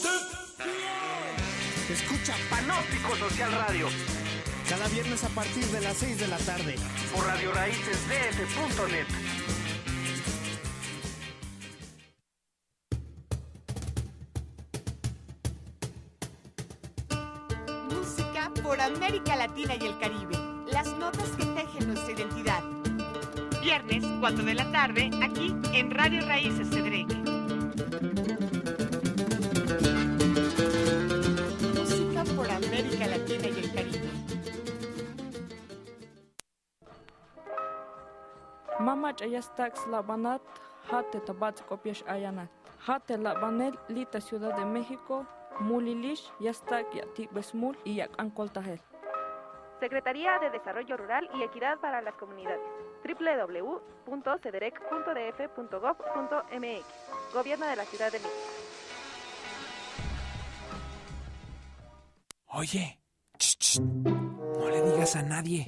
usted? Escucha Panóptico Social Radio. Cada viernes a partir de las 6 de la tarde. Por Radio Raíces DF.net. Música por América Latina y el Caribe. Las notas que tejen nuestra identidad. Viernes, 4 de la tarde, aquí en Radio Raíces Cedrec. Mama Chayastax Labanat, Hate Tabatz Copiash Ayanat. Hate Labanel, Lita Ciudad de México, Mulilish, Yastak Yati Besmul y Yak Ancoltajel. Secretaría de Desarrollo Rural y Equidad para las Comunidades. www.cederec.df.gov.mx. Gobierno de la Ciudad de México. Oye, no le digas a nadie,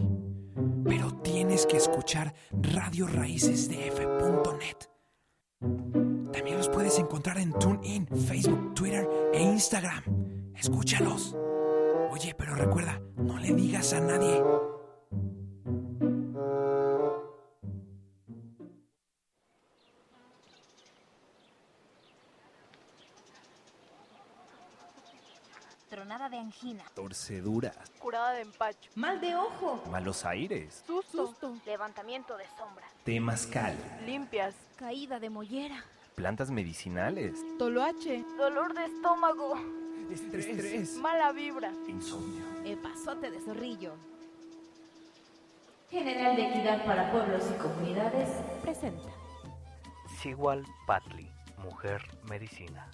pero tienes que escuchar radioraícesdf.net. También los puedes encontrar en TuneIn, Facebook, Twitter e Instagram. Escúchalos. Oye, pero recuerda, no le digas a nadie. Tronada de angina. Torceduras, curada de empacho, Mal de ojo. malos aires, susto, Levantamiento de sombra. temazcal, limpias, Caída de mollera. plantas medicinales, toloache, Dolor de estómago. estrés, mala vibra. insomnio. Epazote de zorrillo. General de Equidad para Pueblos y Comunidades presenta. Sigual Patli, Mujer Medicina.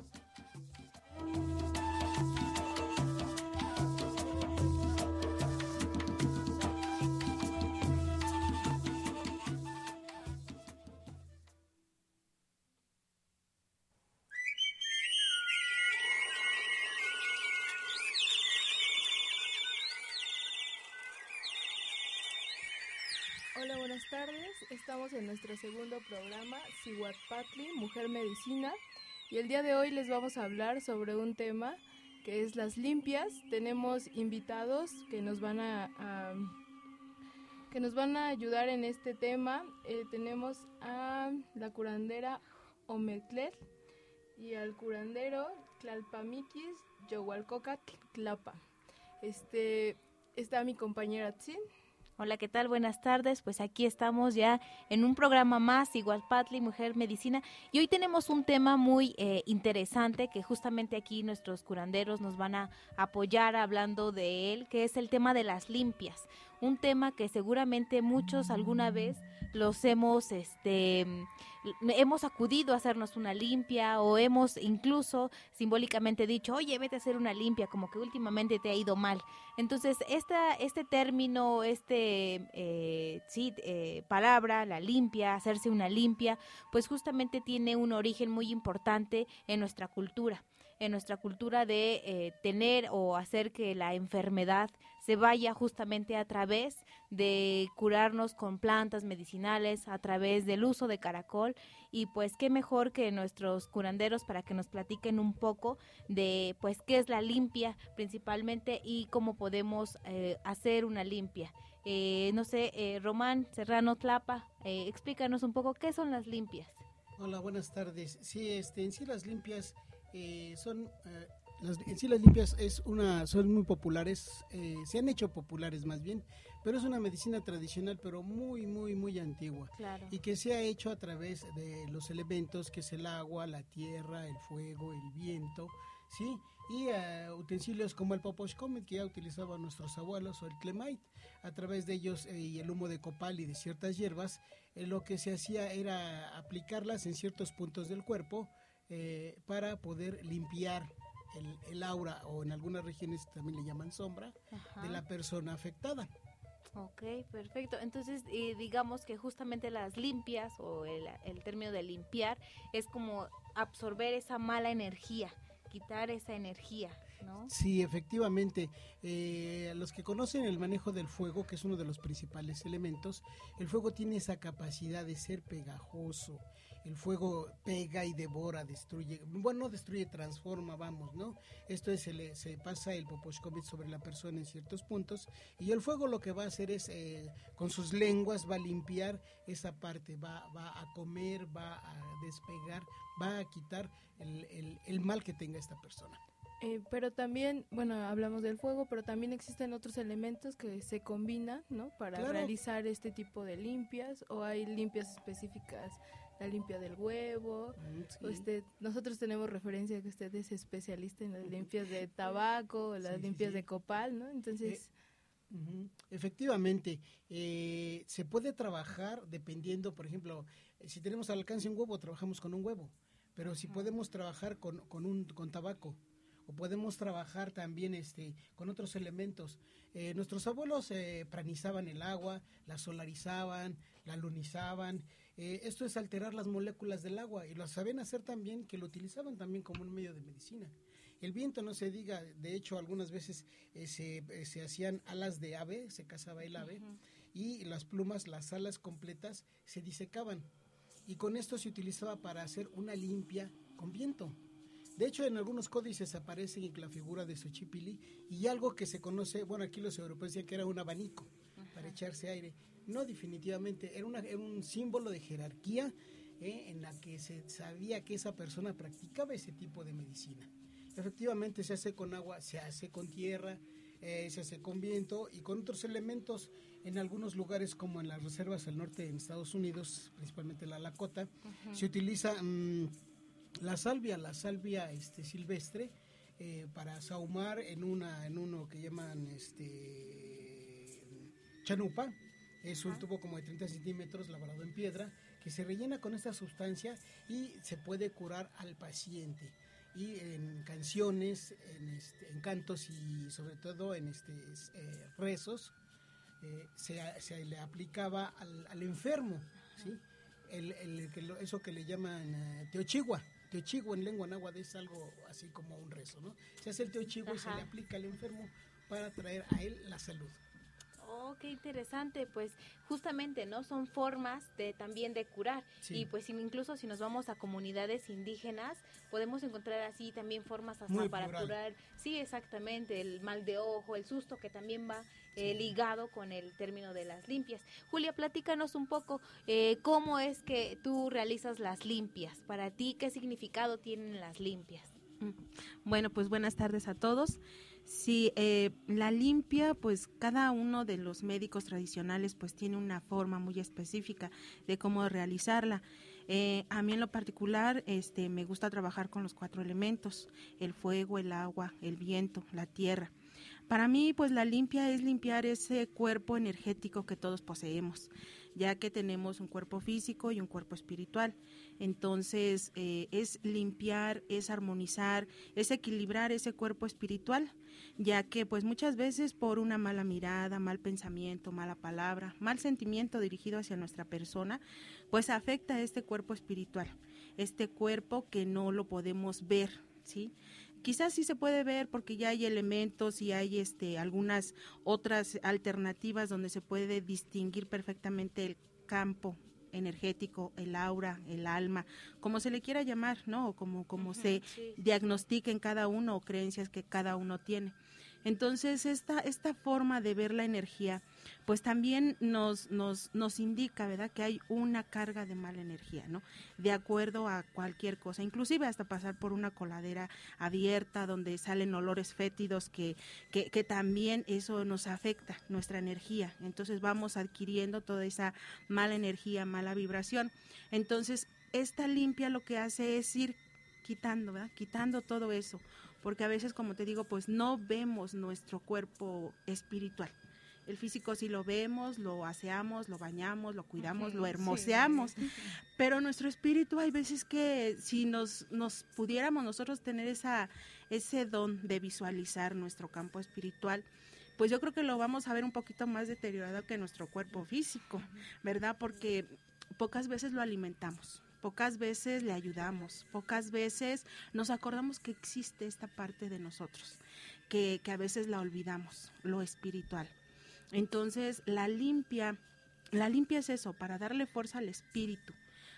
Hola, buenas tardes. Estamos en nuestro segundo programa, Sihuatpatli, Mujer Medicina. Y el día de hoy les vamos a hablar sobre un tema que es las limpias. Tenemos invitados que nos van a, que nos van a ayudar en este tema. Eh, tenemos a la curandera Ometlet y al curandero Tlalpamiquis Yohualcocatl Tlapa. Este, está mi compañera Tzin. Hola, ¿qué tal? Buenas tardes. Pues aquí estamos ya en un programa más, igual Patli, Mujer Medicina. Y hoy tenemos un tema muy eh, interesante que justamente aquí nuestros curanderos nos van a apoyar hablando de él, que es el tema de las limpias. Un tema que seguramente muchos alguna vez los hemos, este, mm, hemos acudido a hacernos una limpia o hemos incluso simbólicamente dicho, oye, vete a hacer una limpia, como que últimamente te ha ido mal. Entonces, esta, este término, este, eh, sí, eh, palabra, la limpia, hacerse una limpia, pues justamente tiene un origen muy importante en nuestra cultura en nuestra cultura de eh, tener o hacer que la enfermedad se vaya justamente a través de curarnos con plantas medicinales, a través del uso de caracol y pues qué mejor que nuestros curanderos para que nos platiquen un poco de pues qué es la limpia principalmente y cómo podemos eh, hacer una limpia. Eh, no sé, eh, Román Serrano Tlapa, explícanos un poco qué son las limpias. Hola, buenas tardes. Sí, este, en sí las limpias son, las, en sí las limpias es una, son muy populares, eh, se han hecho populares más bien, pero es una medicina tradicional, pero muy, muy, muy antigua. Claro. Y que se ha hecho a través de los elementos que es el agua, la tierra, el fuego, el viento, ¿sí? Y eh, utensilios como el poposhcomet que ya utilizaban nuestros abuelos o el clemite. A través de ellos eh, y el humo de copal y de ciertas hierbas, eh, lo que se hacía era aplicarlas en ciertos puntos del cuerpo eh, para poder limpiar el, el aura o en algunas regiones también le llaman sombra Ajá. de la persona afectada. Ok, perfecto. Entonces, eh, digamos que justamente las limpias o el, el término de limpiar es como absorber esa mala energía, quitar esa energía, ¿no? Sí, efectivamente. eh, los que conocen el manejo del fuego, que es uno de los principales elementos, el fuego tiene esa capacidad de ser pegajoso. El fuego pega y devora, destruye, bueno, no destruye, transforma, vamos, ¿no? Esto es, se, le, se pasa el Poposhkovich sobre la persona en ciertos puntos y el fuego lo que va a hacer es, eh, con sus lenguas, va a limpiar esa parte, va, va a comer, va a despegar, va a quitar el, el, el mal que tenga esta persona. Eh, pero también, bueno, hablamos del fuego, pero también existen otros elementos que se combinan, ¿no? Para Claro. realizar este tipo de limpias, o hay limpias específicas, la limpia del huevo. Mm, o este, nosotros tenemos referencia que usted es especialista en las limpias de tabaco, las Sí, sí, limpias sí. de copal, ¿no? Entonces, Ujú. Efectivamente, eh, se puede trabajar dependiendo, por ejemplo, eh, si tenemos al alcance un huevo, trabajamos con un huevo, pero si podemos trabajar con, con un con tabaco o podemos trabajar también este con otros elementos. Eh, nuestros abuelos eh, pranizaban el agua, la solarizaban, la lunizaban. Eh, esto es alterar las moléculas del agua y lo saben hacer también, que lo utilizaban también como un medio de medicina. El viento no se diga, de hecho algunas veces eh, se, eh, se hacían alas de ave, se cazaba el ave, y las plumas, las alas completas se disecaban. Y con esto se utilizaba para hacer una limpia con viento. De hecho, en algunos códices aparece la figura de Xochipilli y algo que se conoce, bueno, aquí los europeos decían que era un abanico para echarse aire. No, definitivamente, era, una, era un símbolo de jerarquía eh, en la que se sabía que esa persona practicaba ese tipo de medicina. Efectivamente, se hace con agua, se hace con tierra, eh, se hace con viento y con otros elementos en algunos lugares como en las reservas al norte en Estados Unidos, principalmente la Lakota, se utiliza mm, la salvia, la salvia este, silvestre eh, para sahumar en una en uno que llaman este chanupa. Es un tubo como de 30 centímetros labrado en piedra que se rellena con esta sustancia y se puede curar al paciente. Y en canciones, en, este, en cantos y sobre todo en este, eh, rezos, eh, se, se le aplicaba al, al enfermo, ¿sí? El, el eso que le llaman eh, teochigua. Teochigua en lengua náhuatl es algo así como un rezo, ¿no? Se hace el teochigua y se le aplica al enfermo para traer a él la salud. Oh, qué interesante, pues justamente, ¿no? Son formas de también de curar. Sí. Y pues incluso si nos vamos a comunidades indígenas, podemos encontrar así también formas hasta Muy para plural. curar, sí, exactamente, el mal de ojo, el susto que también va eh, ligado con el término de las limpias. Julia, platícanos un poco eh, cómo es que tú realizas las limpias. Para ti, ¿qué significado tienen las limpias? Bueno, pues buenas tardes a todos. Sí, eh, la limpia, pues cada uno de los médicos tradicionales pues tiene una forma muy específica de cómo realizarla. Eh, a mí en lo particular este, me gusta trabajar con los cuatro elementos, el fuego, el agua, el viento, la tierra. Para mí, pues la limpia es limpiar ese cuerpo energético que todos poseemos, ya que tenemos un cuerpo físico y un cuerpo espiritual. Entonces, eh, es limpiar, es armonizar, es equilibrar ese cuerpo espiritual, ya que pues muchas veces por una mala mirada, mal pensamiento, mala palabra, mal sentimiento dirigido hacia nuestra persona, pues afecta a este cuerpo espiritual, este cuerpo que no lo podemos ver, ¿sí? Quizás sí se puede ver porque ya hay elementos y hay este algunas otras alternativas donde se puede distinguir perfectamente el campo energético, el aura, el alma, como se le quiera llamar, ¿no? O como, como se sí. diagnostica en cada uno o creencias que cada uno tiene. Entonces, esta, esta forma de ver la energía, pues también nos, nos, nos indica, ¿verdad?, que hay una carga de mala energía, ¿no? De acuerdo a cualquier cosa, inclusive hasta pasar por una coladera abierta donde salen olores fétidos que, que, que también eso nos afecta nuestra energía. Entonces vamos adquiriendo toda esa mala energía, mala vibración. Entonces, esta limpia lo que hace es ir quitando, ¿verdad? Quitando todo eso, porque a veces, como te digo, pues no vemos nuestro cuerpo espiritual. El físico sí lo vemos, lo aseamos, lo bañamos, lo cuidamos, lo Sí. hermoseamos, pero nuestro espíritu hay veces que si nos, nos pudiéramos nosotros tener esa, ese don de visualizar nuestro campo espiritual, pues yo creo que lo vamos a ver un poquito más deteriorado que nuestro cuerpo físico, ¿verdad? Porque pocas veces lo alimentamos, pocas veces le ayudamos, pocas veces nos acordamos que existe esta parte de nosotros, que, que a veces la olvidamos, lo espiritual. Entonces, la limpia, la limpia es eso, para darle fuerza al espíritu,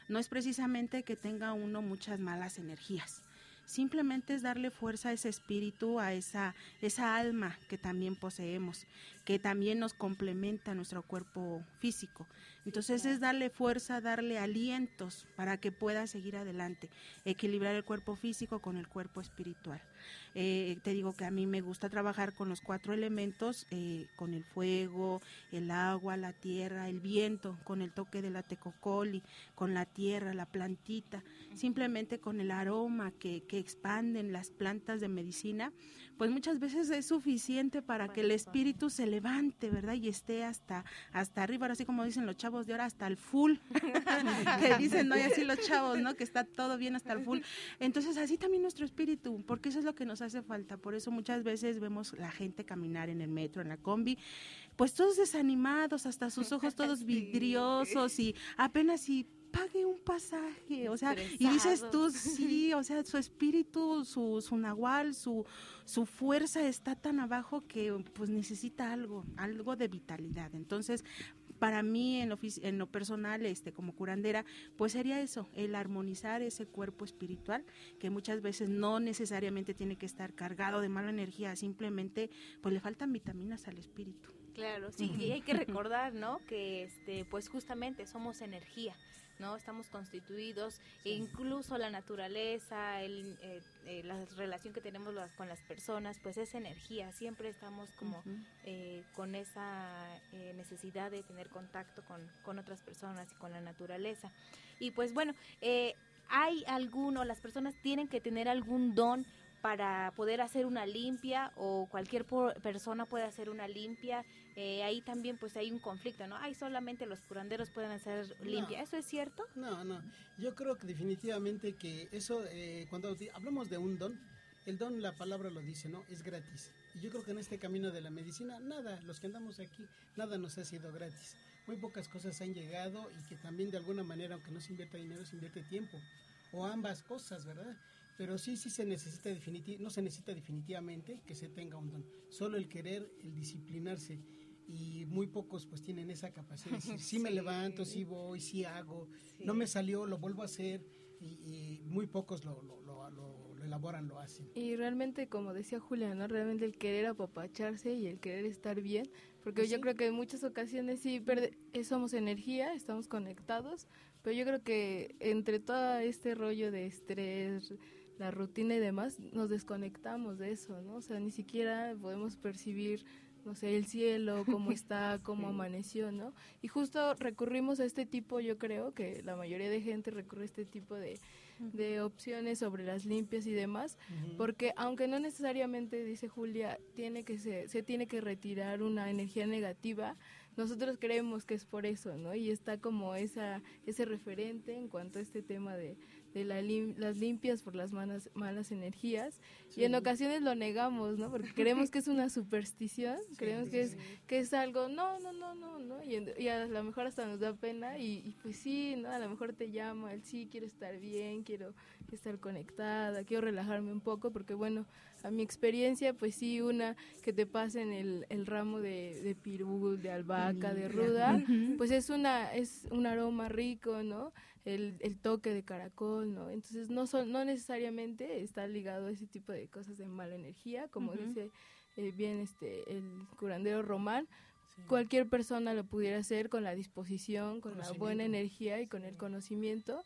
no es precisamente que tenga uno muchas malas energías simplemente es darle fuerza a ese espíritu, a esa, esa alma que también poseemos, que también nos complementa nuestro cuerpo físico. Entonces es darle fuerza, darle alientos para que pueda seguir adelante, equilibrar el cuerpo físico con el cuerpo espiritual. Eh, te digo que a mí me gusta trabajar con los cuatro elementos, eh, con el fuego, el agua, la tierra, el viento, con el toque de la tecocoli, con la tierra, la plantita, simplemente con el aroma que, que expanden las plantas de medicina, pues muchas veces es suficiente para que el espíritu se levante, ¿verdad? Y esté hasta, hasta arriba, así como dicen los chavos de ahora, hasta el full, que dicen, no, y así los chavos, ¿no? Que está todo bien hasta el full. Entonces, así también nuestro espíritu, porque eso es lo que nos hace falta. Por eso muchas veces vemos la gente caminar en el metro, en la combi, pues todos desanimados, hasta sus ojos todos vidriosos y apenas si pague un pasaje, o sea, y dices tú, sí, o sea, su espíritu, su, su nahual, su, su fuerza está tan abajo que pues necesita algo, algo de vitalidad. Entonces, para mí en lo, en lo personal, este, como curandera, pues sería eso, el armonizar ese cuerpo espiritual, que muchas veces no necesariamente tiene que estar cargado de mala energía, simplemente pues le faltan vitaminas al espíritu. Claro, sí, y hay que recordar, ¿no? Que este, pues justamente somos energía. ¿No? Estamos constituidos, e incluso la naturaleza, el, eh, eh, la relación que tenemos con las personas, pues es energía, siempre estamos como eh, con esa necesidad de tener contacto con, con, otras personas y con la naturaleza. Y pues bueno, hay alguno, las personas tienen que tener algún don para poder hacer una limpia o cualquier persona puede hacer una limpia. Eh, ahí también pues hay un conflicto, ¿no? Hay solamente los curanderos pueden hacer limpia. ¿Eso es cierto? No, no. Yo creo que definitivamente que eso, eh, cuando hablamos de un don, el don, la palabra lo dice, ¿no? Es gratis. Y yo creo que en este camino de la medicina, nada, los que andamos aquí, nada nos ha sido gratis. Muy pocas cosas han llegado y que también de alguna manera, aunque no se invierta dinero, se invierte tiempo. O ambas cosas, ¿verdad? Pero sí, sí se necesita no se necesita definitivamente que se tenga un don. Solo el querer, el disciplinarse y muy pocos pues tienen esa capacidad de decir, sí, me levanto, sí voy, sí hago, no me salió, lo vuelvo a hacer y, muy pocos lo, lo, lo, elaboran, lo hacen. Y realmente, como decía Julia, ¿no? realmente el querer apapacharse y el querer estar bien, porque Pues yo creo que en muchas ocasiones sí eh, somos energía, estamos conectados, pero yo creo que entre todo este rollo de estrés, la rutina y demás, nos desconectamos de eso, ¿no? O sea, ni siquiera podemos percibir, no sé, el cielo, cómo está, cómo amaneció, ¿no? Y justo recurrimos a este tipo, yo creo que la mayoría de gente recurre a este tipo de, de opciones sobre las limpias y demás, porque aunque no necesariamente, dice Julia, tiene que se, se tiene que retirar una energía negativa, nosotros creemos que es por eso, ¿no? Y está como esa ese referente en cuanto a este tema de, de la las limpias por las malas, malas energías y en ocasiones lo negamos, ¿no? Porque creemos que es una superstición, creemos que es que es algo, no, no, no, no, no, y, a lo mejor hasta nos da pena y, pues sí, ¿no? A lo mejor te llama, el sí, quiero estar bien, quiero estar conectada, quiero relajarme un poco, porque bueno, a mi experiencia, pues sí, una que te pasen el, el ramo de, de pirul, de albahaca, de ruda, pues es una es un aroma rico, ¿no? El, el toque de caracol, ¿no? Entonces no son, no necesariamente está ligado a ese tipo de cosas de mala energía, como dice eh, bien este el curandero Román, cualquier persona lo pudiera hacer con la disposición, con la buena energía y con el conocimiento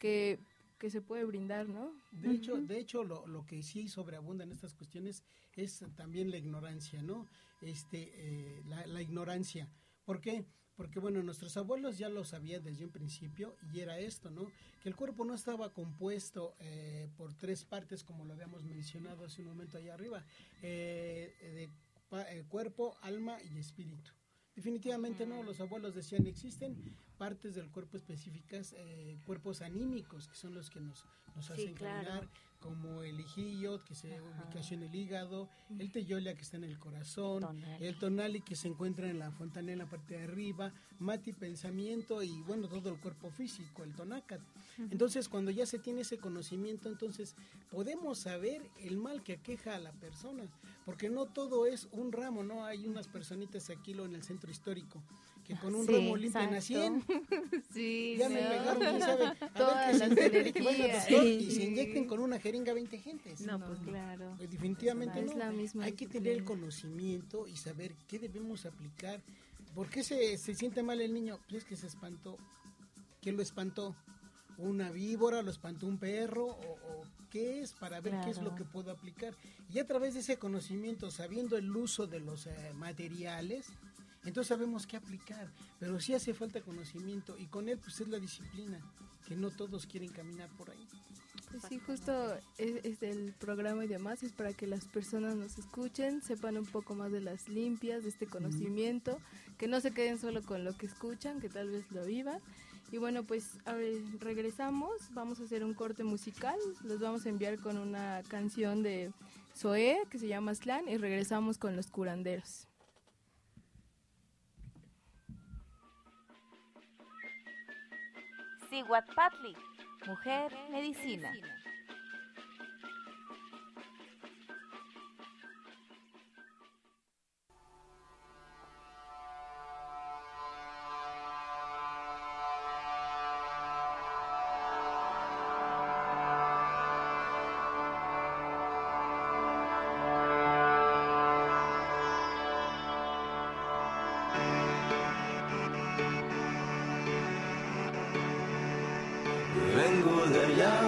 que que se puede brindar, ¿no? De hecho, de hecho lo, lo, que sí sobreabunda en estas cuestiones es también la ignorancia, ¿no? Este, eh, la, la, ignorancia. ¿Por qué? Porque, bueno, nuestros abuelos ya lo sabían desde un principio y era esto, ¿no? Que el cuerpo no estaba compuesto eh, por tres partes, como lo habíamos mencionado hace un momento allá arriba, eh, de eh, cuerpo, alma y espíritu. Definitivamente no, los abuelos decían existen partes del cuerpo específicas, eh, cuerpos anímicos, que son los que nos, nos hacen caminar, como el ijillo, que se ubica en el hígado, el teyolia que está en el corazón, Tonali. el tonali que se encuentra en la fontanela en la parte de arriba, mati pensamiento y bueno, todo el cuerpo físico, el tonacat. Entonces, cuando ya se tiene ese conocimiento, entonces podemos saber el mal que aqueja a la persona, porque no todo es un ramo, ¿no? Hay unas personitas aquí lo en el centro histórico que con un Sí, ramo limpian a 100. Sí, Ya me no. pegaron, quién sabe. A ver Todas que se las inyecten, que al energías. doctor y Sí. se inyecten con una jeringa 20 gentes. No, pues claro. Pues definitivamente Es no. la misma Hay que tener el conocimiento y saber qué debemos aplicar. ¿Por qué se, se siente mal el niño? Pues es que se espantó. ¿Qué lo espantó? ¿Una víbora? ¿Lo espantó un perro? ¿O, o qué es? Para ver qué es lo que puedo aplicar. Y a través de ese conocimiento, sabiendo el uso de los eh, materiales, entonces sabemos qué aplicar. Pero sí hace falta conocimiento y con él pues es la disciplina, que no todos quieren caminar por ahí. Pues sí, justo es, es el programa y demás, es para que las personas nos escuchen, sepan un poco más de las limpias, de este conocimiento, que no se queden solo con lo que escuchan, que tal vez lo vivan. Y bueno, pues a ver, regresamos, vamos a hacer un corte musical, los vamos a enviar con una canción de Zoé que se llama Slan y regresamos con los curanderos. Siguatpatli, mujer medicina. De allá,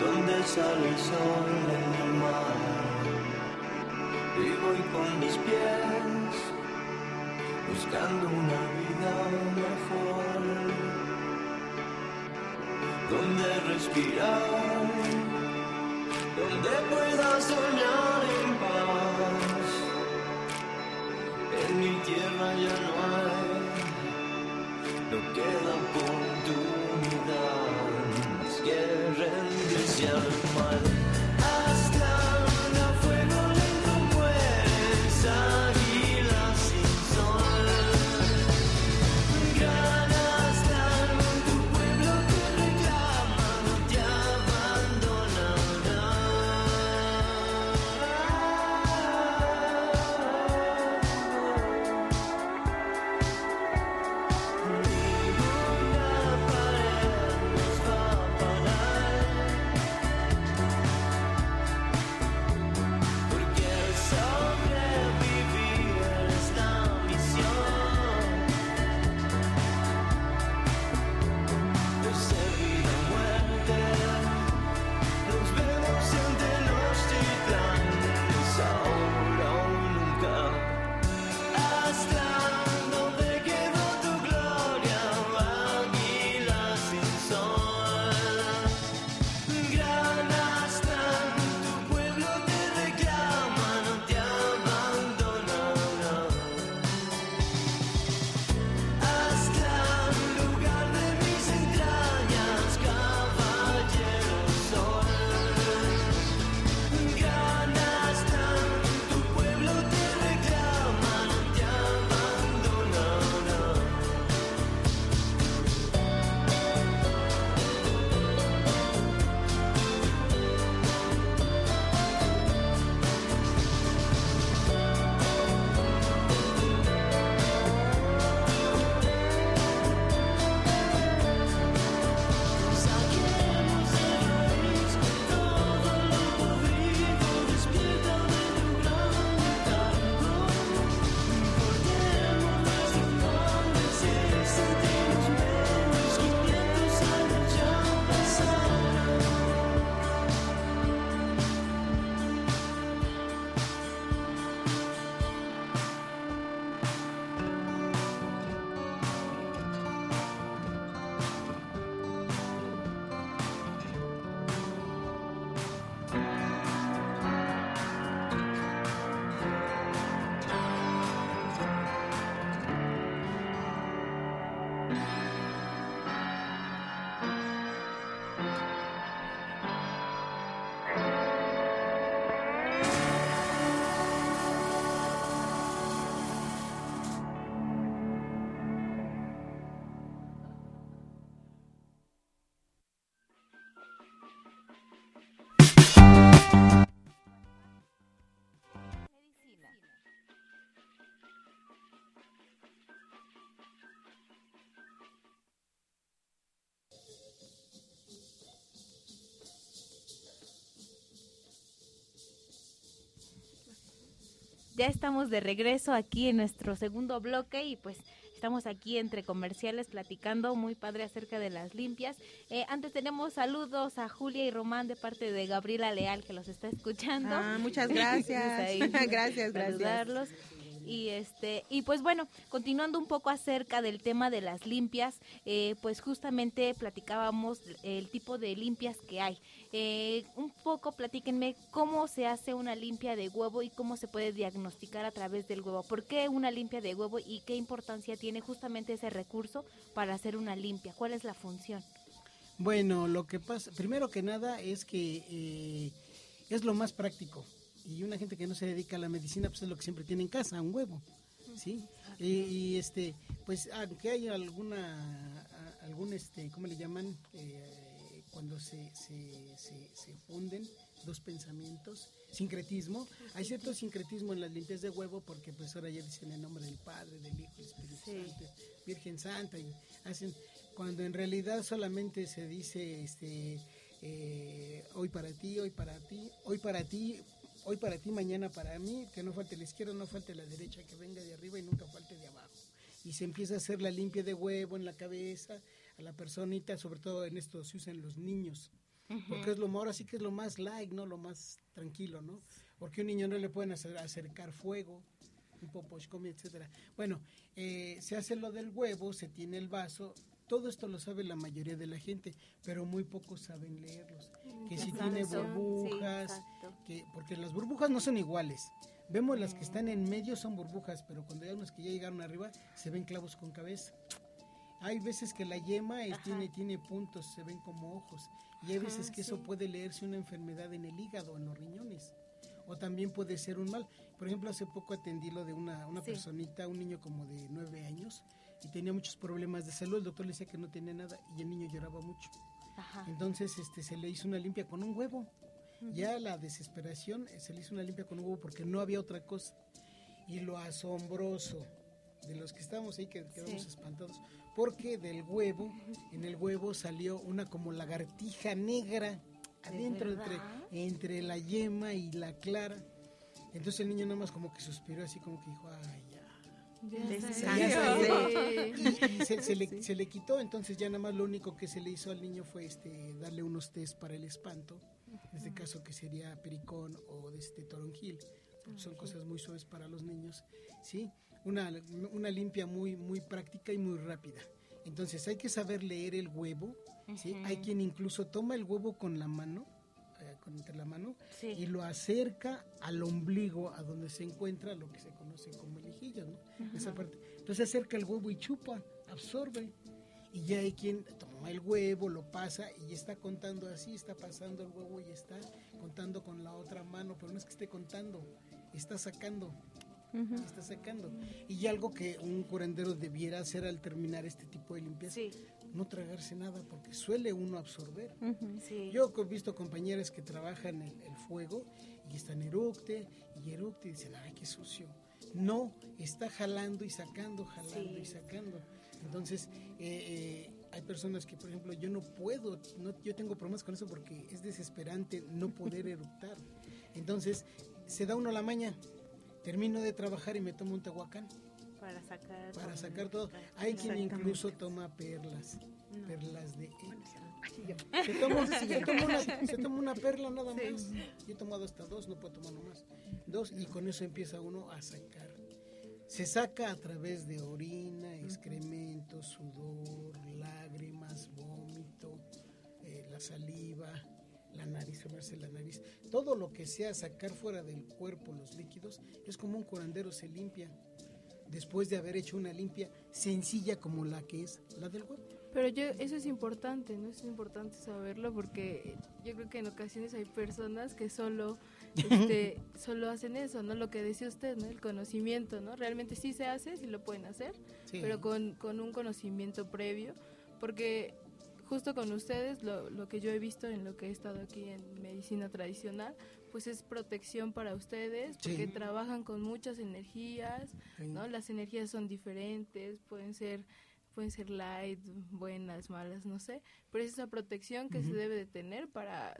donde sale el sol en el mar. Y voy con mis pies, buscando una vida mejor. Donde respirar, donde pueda soñar en paz. En mi tierra ya no hay no queda oportunidad German ya estamos de regreso aquí en nuestro segundo bloque y pues estamos aquí entre comerciales platicando muy padre acerca de las limpias. Eh, antes tenemos saludos a Julia y Román de parte de Gabriela Leal que los está escuchando. Ah, muchas gracias. gracias, gracias. Y este y pues bueno, continuando un poco acerca del tema de las limpias, eh, pues justamente platicábamos el tipo de limpias que hay. Eh, un poco platíquenme cómo se hace una limpia de huevo y cómo se puede diagnosticar a través del huevo. ¿Por qué una limpia de huevo y qué importancia tiene justamente ese recurso para hacer una limpia? ¿Cuál es la función? Bueno, lo que pasa, primero que nada es que eh, es lo más práctico y una gente que no se dedica a la medicina pues es lo que siempre tiene en casa, un huevo, ¿sí? Y, este, pues aunque hay alguna, algún, este, ¿cómo le llaman? Eh, cuando se, se, se, funden dos pensamientos, sincretismo, hay cierto sincretismo en las limpias de huevo porque pues ahora ya dicen el nombre del Padre, del Hijo, del Espíritu Santo, Virgen Santa, y hacen, cuando en realidad solamente se dice, este, eh, hoy para ti, hoy para ti, hoy para ti, hoy para ti, mañana para mí, que no falte la izquierda, no falte la derecha, que venga de arriba y nunca falte de abajo. Y se empieza a hacer la limpia de huevo en la cabeza, a la personita, sobre todo en esto se usan los niños, porque es lo ahora sí que es lo más light, ¿no? Lo más tranquilo, ¿no? Porque a un niño no le pueden hacer, acercar fuego, un poposhkomi, etcétera. Bueno, eh, se hace lo del huevo, se tiene el vaso, todo esto lo sabe la mayoría de la gente, pero muy pocos saben leerlos. Mm, que si tiene burbujas, que porque las burbujas no son iguales. Vemos las que están en medio son burbujas, pero cuando hay unas que ya llegaron arriba se ven clavos con cabeza. Hay veces que la yema tiene, tiene puntos, se ven como ojos. Y hay veces que eso puede leerse una enfermedad en el hígado, en los riñones. O también puede ser un mal. Por ejemplo, hace poco atendí lo de una, una personita, un niño como de nueve años, y tenía muchos problemas de salud. El doctor le decía que no tenía nada y el niño lloraba mucho. Entonces este, se le hizo una limpia con un huevo. Ya la desesperación eh, se le hizo una limpia con un huevo porque no había otra cosa. Y lo asombroso de los que estábamos ahí que quedamos espantados, porque del huevo, en el huevo salió una como lagartija negra adentro entre, entre la yema y la clara. Entonces el niño nada más como que suspiró así como que dijo, ay, se, le, quitó, entonces ya nada más lo único que se le hizo al niño fue este darle unos test para el espanto, en este caso que sería pericón o de este toronjil, son cosas muy suaves para los niños, ¿sí? Una, una limpia muy, muy práctica y muy rápida. Entonces hay que saber leer el huevo, ¿sí? Hay quien incluso toma el huevo con la mano con entre la mano y lo acerca al ombligo, a donde se encuentra lo que se conoce como el ¿no? Esa parte. Entonces acerca el huevo y chupa, absorbe. Y ya hay quien toma el huevo, lo pasa y está contando así, está pasando el huevo y está contando con la otra mano, pero no es que esté contando, está sacando está sacando. Y algo que un curandero debiera hacer al terminar este tipo de limpieza, no tragarse nada, porque suele uno absorber. Yo he visto compañeras que trabajan el, el fuego y están eructe y eructe y dicen, ay, qué sucio. No, está jalando y sacando, jalando y sacando. Entonces, eh, eh, hay personas que, por ejemplo, yo no puedo, no, yo tengo problemas con eso porque es desesperante no poder eructar. Entonces, se da uno la maña, termino de trabajar y me tomo un tehuacán. Para sacar, para sacar todo. Hay quien incluso toma perlas, perlas de se toma, se, toma una, perla nada más. Yo he tomado hasta dos, no puedo tomar más. Dos, y con eso empieza uno a sacar. Se saca a través de orina, excremento, sudor, lágrimas, vómito, eh, la saliva, la nariz, formarse la nariz, todo lo que sea sacar fuera del cuerpo los líquidos, es como un curandero se limpia después de haber hecho una limpia sencilla como la que es la del huevo. Pero yo, eso es importante, ¿no? Es importante saberlo porque yo creo que en ocasiones hay personas que solo, este, solo hacen eso, ¿no? Lo que decía usted, ¿no? El conocimiento, ¿no? Realmente sí se hace, sí lo pueden hacer, pero con, con un conocimiento previo, porque justo con ustedes, lo, lo, que yo he visto en lo que he estado aquí en medicina tradicional, pues es protección para ustedes, porque trabajan con muchas energías, ¿no? Las energías son diferentes, pueden ser pueden ser light, buenas, malas, no sé, pero es esa protección que se debe de tener para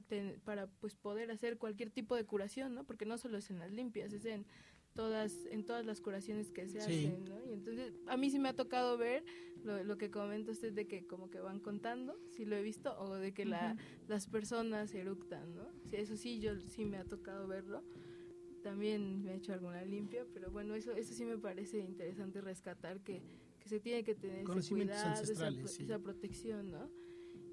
para pues poder hacer cualquier tipo de curación, ¿no? Porque no solo es en las limpias, es en todas en todas las curaciones que se Sí. hacen, ¿no? Y entonces a mí sí me ha tocado ver lo, lo que comenta usted de que como que van contando, si lo he visto, o de que la, las personas eructan, ¿no? Sí, eso sí, yo sí me ha tocado verlo. También me he hecho alguna limpia, pero bueno, eso, eso sí me parece interesante rescatar que, que se tiene que tener ese cuidado, esa, sí. esa protección, ¿no?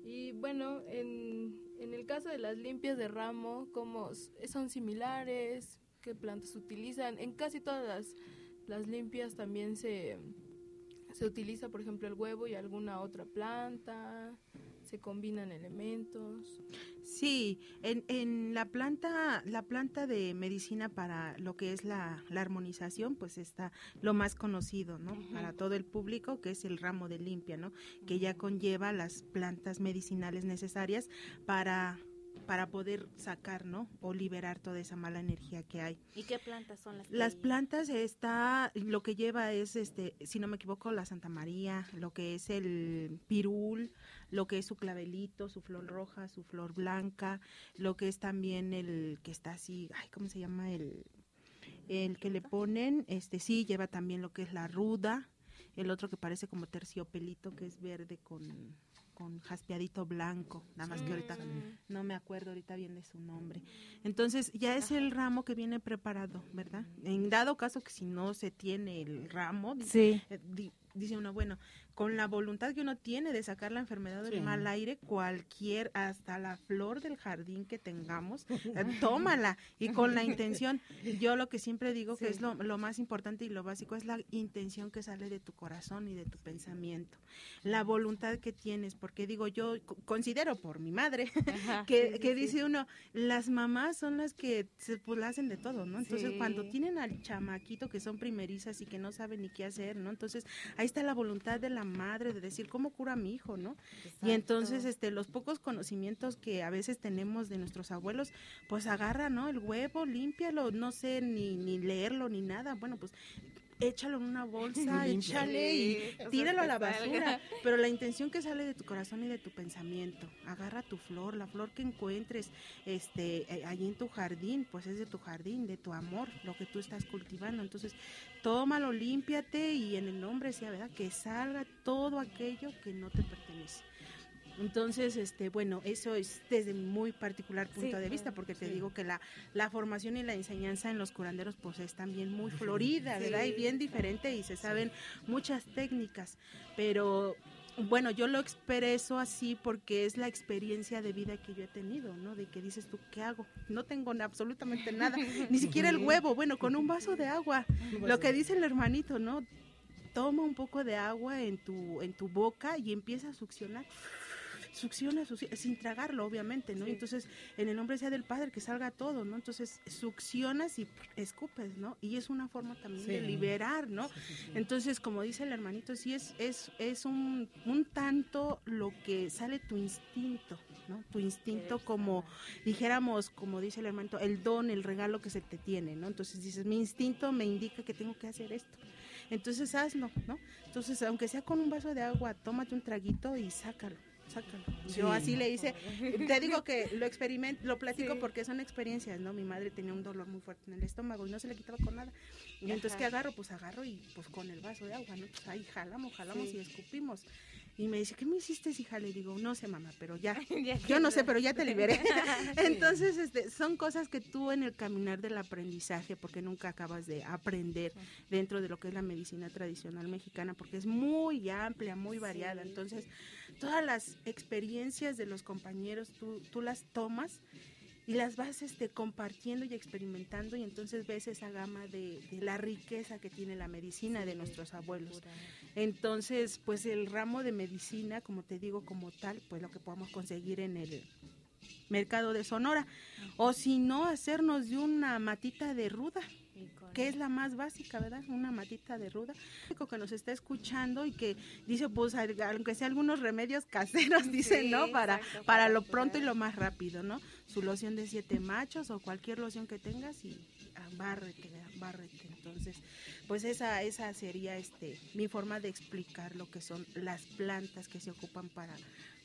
Y bueno, en, en el caso de las limpias de ramo, ¿cómo son similares? ¿Qué plantas utilizan? En casi todas las, las limpias también se, se utiliza, por ejemplo, el huevo y alguna otra planta, se combinan elementos. Sí, en, en la planta, la planta de medicina para lo que es la, la armonización, pues está lo más conocido, ¿no? Para todo el público, que es el ramo de limpia, ¿no? Que ya conlleva las plantas medicinales necesarias para para poder sacar, ¿no? O liberar toda esa mala energía que hay. ¿Y qué plantas son las que Las plantas está, lo que lleva es, este, si no me equivoco, la Santa María, lo que es el pirul, lo que es su clavelito, su flor roja, su flor blanca, lo que es también el que está así, ay, ¿cómo se llama? El, el que le ponen, este, sí, lleva también lo que es la ruda, el otro que parece como terciopelito, que es verde con con jaspeadito blanco, nada más que ahorita no me acuerdo ahorita bien de su nombre. Entonces ya es el ramo que viene preparado, ¿verdad? En dado caso que si no se tiene el ramo, Sí. eh, di- dice uno, bueno, con la voluntad que uno tiene de sacar la enfermedad del Sí. mal aire, cualquier, hasta la flor del jardín que tengamos, tómala y con la intención. Yo lo que siempre digo que es lo, lo más importante y lo básico es la intención que sale de tu corazón y de tu pensamiento, la voluntad que tienes, porque digo yo co- considero por mi madre Ajá, que, sí, dice uno, las mamás son las que se pues, la hacen de todo, ¿no? Entonces cuando tienen al chamaquito que son primerizas y que no saben ni qué hacer, ¿no? Entonces ahí está la voluntad de la madre de decir, ¿cómo cura a mi hijo, no? Y entonces este los pocos conocimientos que a veces tenemos de nuestros abuelos, pues agarra, ¿no? El huevo, límpialo, no sé ni, ni leerlo ni nada, bueno, pues échalo en una bolsa, échale y tíralo a la basura. Pero la intención que sale de tu corazón y de tu pensamiento, agarra tu flor, la flor que encuentres este eh, allí en tu jardín, pues es de tu jardín, de tu amor, lo que tú estás cultivando. Entonces, tómalo, límpiate y en el nombre sea, ¿verdad? Que salga todo aquello que no te pertenece. Entonces, este, bueno, eso es desde muy particular punto Sí, de vista, porque te sí. digo que la, la formación y la enseñanza en los curanderos pues es también muy florida, ¿verdad? Y bien diferente y se saben muchas técnicas, pero bueno, yo lo expreso así porque es la experiencia de vida que yo he tenido, ¿no? De que dices tú, ¿qué hago? No tengo absolutamente nada, ni siquiera el huevo, bueno, con un vaso de agua. Lo que dice el hermanito, ¿no? Toma un poco de agua en tu, en tu boca y empieza a succionar. Succiona, succiona, sin tragarlo, obviamente, ¿no? Sí. Entonces, en el nombre sea del Padre, que salga todo, ¿no? Entonces, succionas y escupes, ¿no? Y es una forma también de liberar, ¿no? Sí. Entonces, como dice el hermanito, sí es, es, es un, un tanto lo que sale tu instinto, ¿no? Tu instinto como, dijéramos, como dice el hermanito, el don, el regalo que se te tiene, ¿no? Entonces dices, mi instinto me indica que tengo que hacer esto. Entonces hazlo, ¿no? Entonces, aunque sea con un vaso de agua, tómate un traguito y sácalo. Sácalo. Yo Sí. así le hice. Te digo que lo experimento, lo platico Sí. porque son experiencias, ¿no? Mi madre tenía un dolor muy fuerte en el estómago y no se le quitaba con nada. Y entonces. ¿qué agarro? Pues agarro y pues con el vaso de agua, ¿no? Pues ahí jalamos, jalamos Sí. y escupimos. Y me dice, ¿qué me hiciste, hija? Le digo, no sé, mamá, pero ya. Yo no sé, pero ya te liberé. Entonces, este, son cosas que tú en el caminar del aprendizaje, porque nunca acabas de aprender dentro de lo que es la medicina tradicional mexicana, porque es muy amplia, muy variada. Entonces, todas las experiencias de los compañeros, tú, tú las tomas y las vas este, compartiendo y experimentando y entonces ves esa gama de, la riqueza que tiene la medicina de nuestros abuelos. Entonces, pues el ramo de medicina, como te digo, como tal, pues lo que podamos conseguir en el mercado de Sonora. O si no, hacernos de una matita de ruda, que es la más básica, ¿verdad? Una matita de ruda. Que nos está escuchando y que dice, pues, aunque sea algunos remedios caseros, dicen, Sí, ¿no? Para, exacto, para lo pronto y lo más rápido, ¿no? Su loción de siete machos o cualquier loción que tengas y bárrete, bárrete. Entonces, pues esa, esa sería este mi forma de explicar lo que son las plantas que se ocupan para,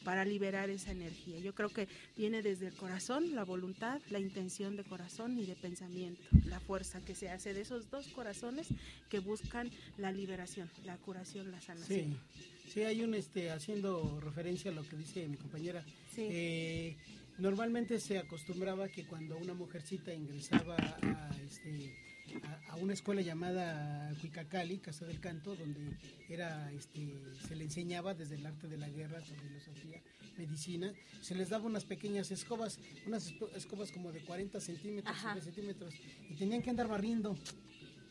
para liberar esa energía. Yo creo que viene desde el corazón, la voluntad, la intención de corazón y de pensamiento, la fuerza que se hace de esos dos corazones que buscan la liberación, la curación, la sanación. Sí, sí hay un, este, haciendo referencia a lo que dice mi compañera, eh, normalmente se acostumbraba que cuando una mujercita ingresaba a, este, a, una escuela llamada Cuicacali, Casa del Canto, donde era, este, se le enseñaba desde el arte de la guerra, filosofía, medicina, se les daba unas pequeñas escobas, unas escobas como de 40 centímetros, centímetros, y tenían que andar barriendo.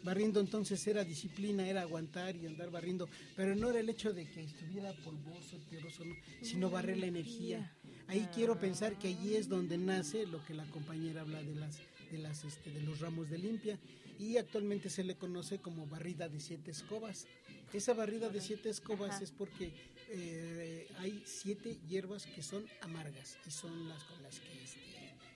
Barriendo entonces era disciplina, era aguantar y andar barriendo, pero no era el hecho de que estuviera polvoso, tierroso, sino barrer la energía. Ahí quiero pensar que allí es donde nace lo que la compañera habla de las de las este, de los ramos de limpia y actualmente se le conoce como barrida de siete escobas. Esa barrida de siete escobas es porque eh, hay siete hierbas que son amargas y son las con las que este,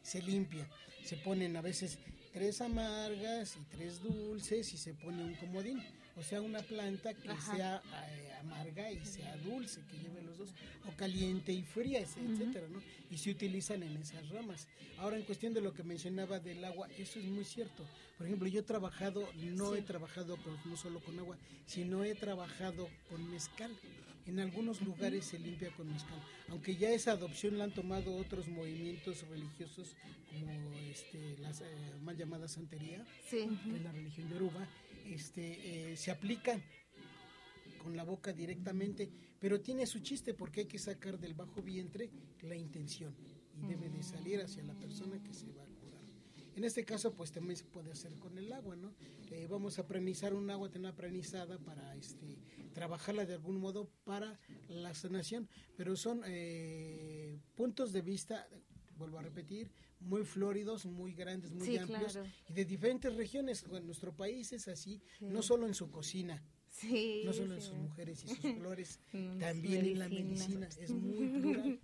se limpia. Se ponen a veces tres amargas y tres dulces y se pone un comodín. O sea, una planta que sea eh, amarga y sea dulce, que lleve los dos, o caliente y fría, etcétera, ¿no? Y se utilizan en esas ramas. Ahora, en cuestión de lo que mencionaba del agua, eso es muy cierto. Por ejemplo, yo he trabajado, no he trabajado no solo con agua, sino he trabajado con mezcal. En algunos lugares se limpia con mezcal, aunque ya esa adopción la han tomado otros movimientos religiosos como este, las eh, mal llamadas santería, de la religión de Yoruba, este, eh, se aplican con la boca directamente, pero tiene su chiste porque hay que sacar del bajo vientre la intención y debe de salir hacia la persona que se va a curar. En este caso, pues también se puede hacer con el agua, ¿no? Eh, vamos a prenizar un agua, tener prenizada para este, trabajarla de algún modo para la sanación, pero son eh, puntos de vista, vuelvo a repetir, muy floridos, muy grandes, muy amplios y de diferentes regiones. En nuestro país es así, no solo en su cocina, no solo en sus mujeres y sus flores, también en la medicina, es muy plural.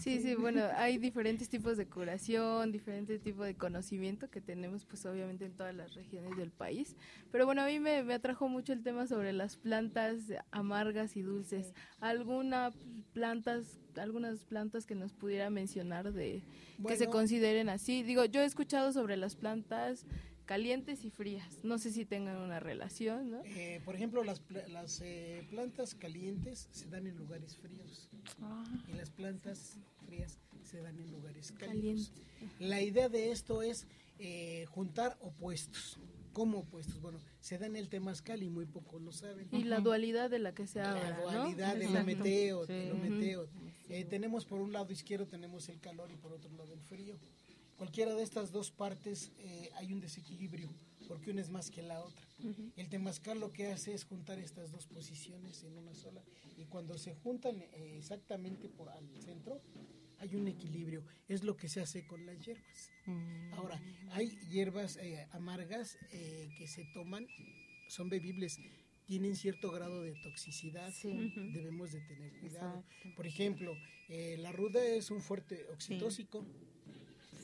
Sí, sí, bueno, hay diferentes tipos de curación, diferentes tipos de conocimiento que tenemos pues obviamente en todas las regiones del país, pero bueno, a mí me, atrajo mucho el tema sobre las plantas amargas y dulces. ¿Alguna plantas, algunas plantas que nos pudiera mencionar de que se consideren así? Digo, yo he escuchado sobre las plantas calientes y frías. No sé si tengan una relación, ¿no? Eh, por ejemplo, las, las eh, plantas calientes se dan en lugares fríos ah. y las plantas frías se dan en lugares calientes. La idea de esto es eh, juntar opuestos. ¿Cómo opuestos? Bueno, se da en el temazcal y muy pocos lo saben. Y la dualidad de la que se habla, La dualidad del meteo, tenemos por un lado izquierdo tenemos el calor y por otro lado el frío cualquiera de estas dos partes eh, hay un desequilibrio, porque una es más que la otra. El temazcal lo que hace es juntar estas dos posiciones en una sola, y cuando se juntan eh, exactamente por al centro, hay un equilibrio. Es lo que se hace con las hierbas. Mm. Ahora, hay hierbas eh, amargas que se toman, son bebibles, tienen cierto grado de toxicidad, debemos de tener cuidado. Por ejemplo, la ruda es un fuerte oxitóxico,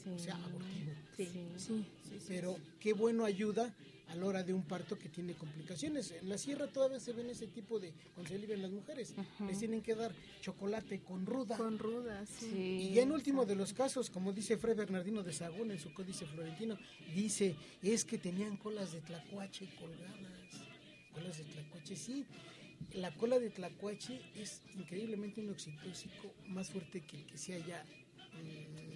o sea, abortivo. Sí. Pero qué bueno ayuda a la hora de un parto que tiene complicaciones. En la sierra todavía se ven ese tipo de, cuando se las mujeres, les tienen que dar chocolate con ruda. Con ruda, sí. Y ya en último de los casos, como dice Fray Bernardino de Sagún en su códice florentino, dice, es que tenían colas de tlacuache colgadas. Colas de tlacuache, sí. La cola de tlacuache es increíblemente un oxitóxico más fuerte que el que se haya... Mm,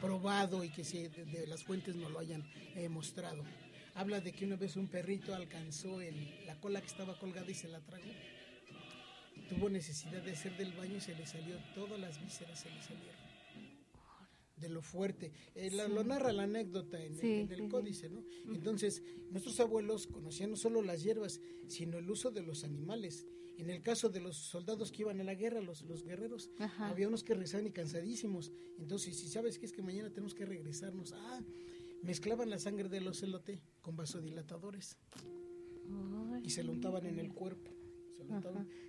probado y que si de, las fuentes no lo hayan eh, mostrado. Habla de que una vez un perrito alcanzó el, la cola que estaba colgada y se la tragó. Tuvo necesidad de hacer del baño y se le salió, todas las vísceras se le salieron. De lo fuerte. Eh, lo narra la anécdota en, el códice, ¿no? Entonces, nuestros abuelos conocían no solo las hierbas, sino el uso de los animales. En el caso de los soldados que iban a la guerra, los, los guerreros, había unos que regresaban y cansadísimos. Entonces, si sabes que es que mañana tenemos que regresarnos, ah, mezclaban la sangre del ocelote con vasodilatadores. y se lo untaban en el cuerpo.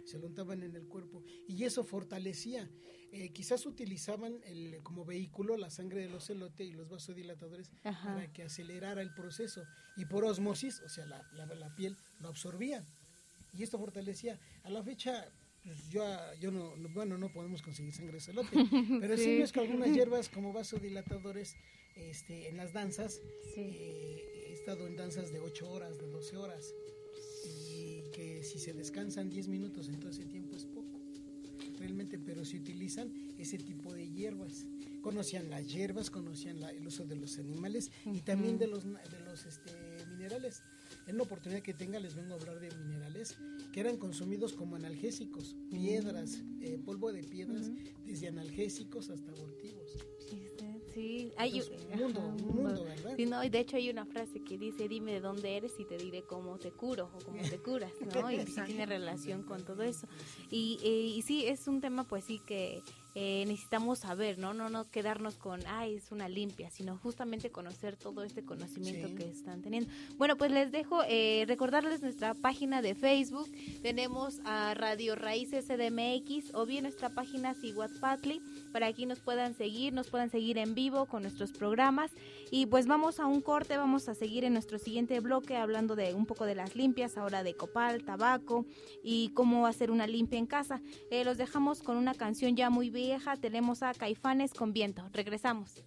Se lo, untaban, en el cuerpo. Y eso fortalecía. Eh, quizás utilizaban el, como vehículo la sangre del ocelote y los vasodilatadores para que acelerara el proceso. Y por osmosis, o sea, la, la, la piel lo absorbía y esto fortalecía. A la fecha pues yo, yo no, no- bueno, no podemos conseguir sangre de celote, pero sí, Sí. mezclo algunas hierbas como vasodilatadores este, en las danzas. Eh, he estado en danzas de 8 horas, de 12 horas, y que si se descansan 10 minutos en todo ese tiempo es poco, realmente, pero se utilizan ese tipo de hierbas. Conocían las hierbas, conocían la- el uso de los animales y también de los, de los este, minerales. En la oportunidad que tenga les vengo a hablar de minerales que eran consumidos como analgésicos, piedras, eh, polvo de piedras, desde analgésicos hasta abortivos. Sí, hay Entonces, un mundo, un mundo, ¿verdad? Sí, no, y de hecho hay una frase que dice, dime de dónde eres y te diré cómo te curo o cómo te curas, ¿no? Y sí tiene relación con todo eso. Y, eh, y sí, es un tema pues sí que eh, necesitamos saber, ¿no? No no quedarnos con, ay, es una limpia, sino justamente conocer todo este conocimiento Sí. que están teniendo. Bueno, pues les dejo eh, recordarles nuestra página de Facebook. Tenemos a Radio Raíces CDMX o bien nuestra página Siguatpatli para que nos puedan seguir, nos puedan seguir en vivo con nuestros programas. Y pues vamos a un corte, vamos a seguir en nuestro siguiente bloque hablando de un poco de las limpias, ahora de copal, tabaco y cómo hacer una limpia en casa. Eh, los dejamos con una canción ya muy vieja, tenemos a Caifanes con viento. Regresamos.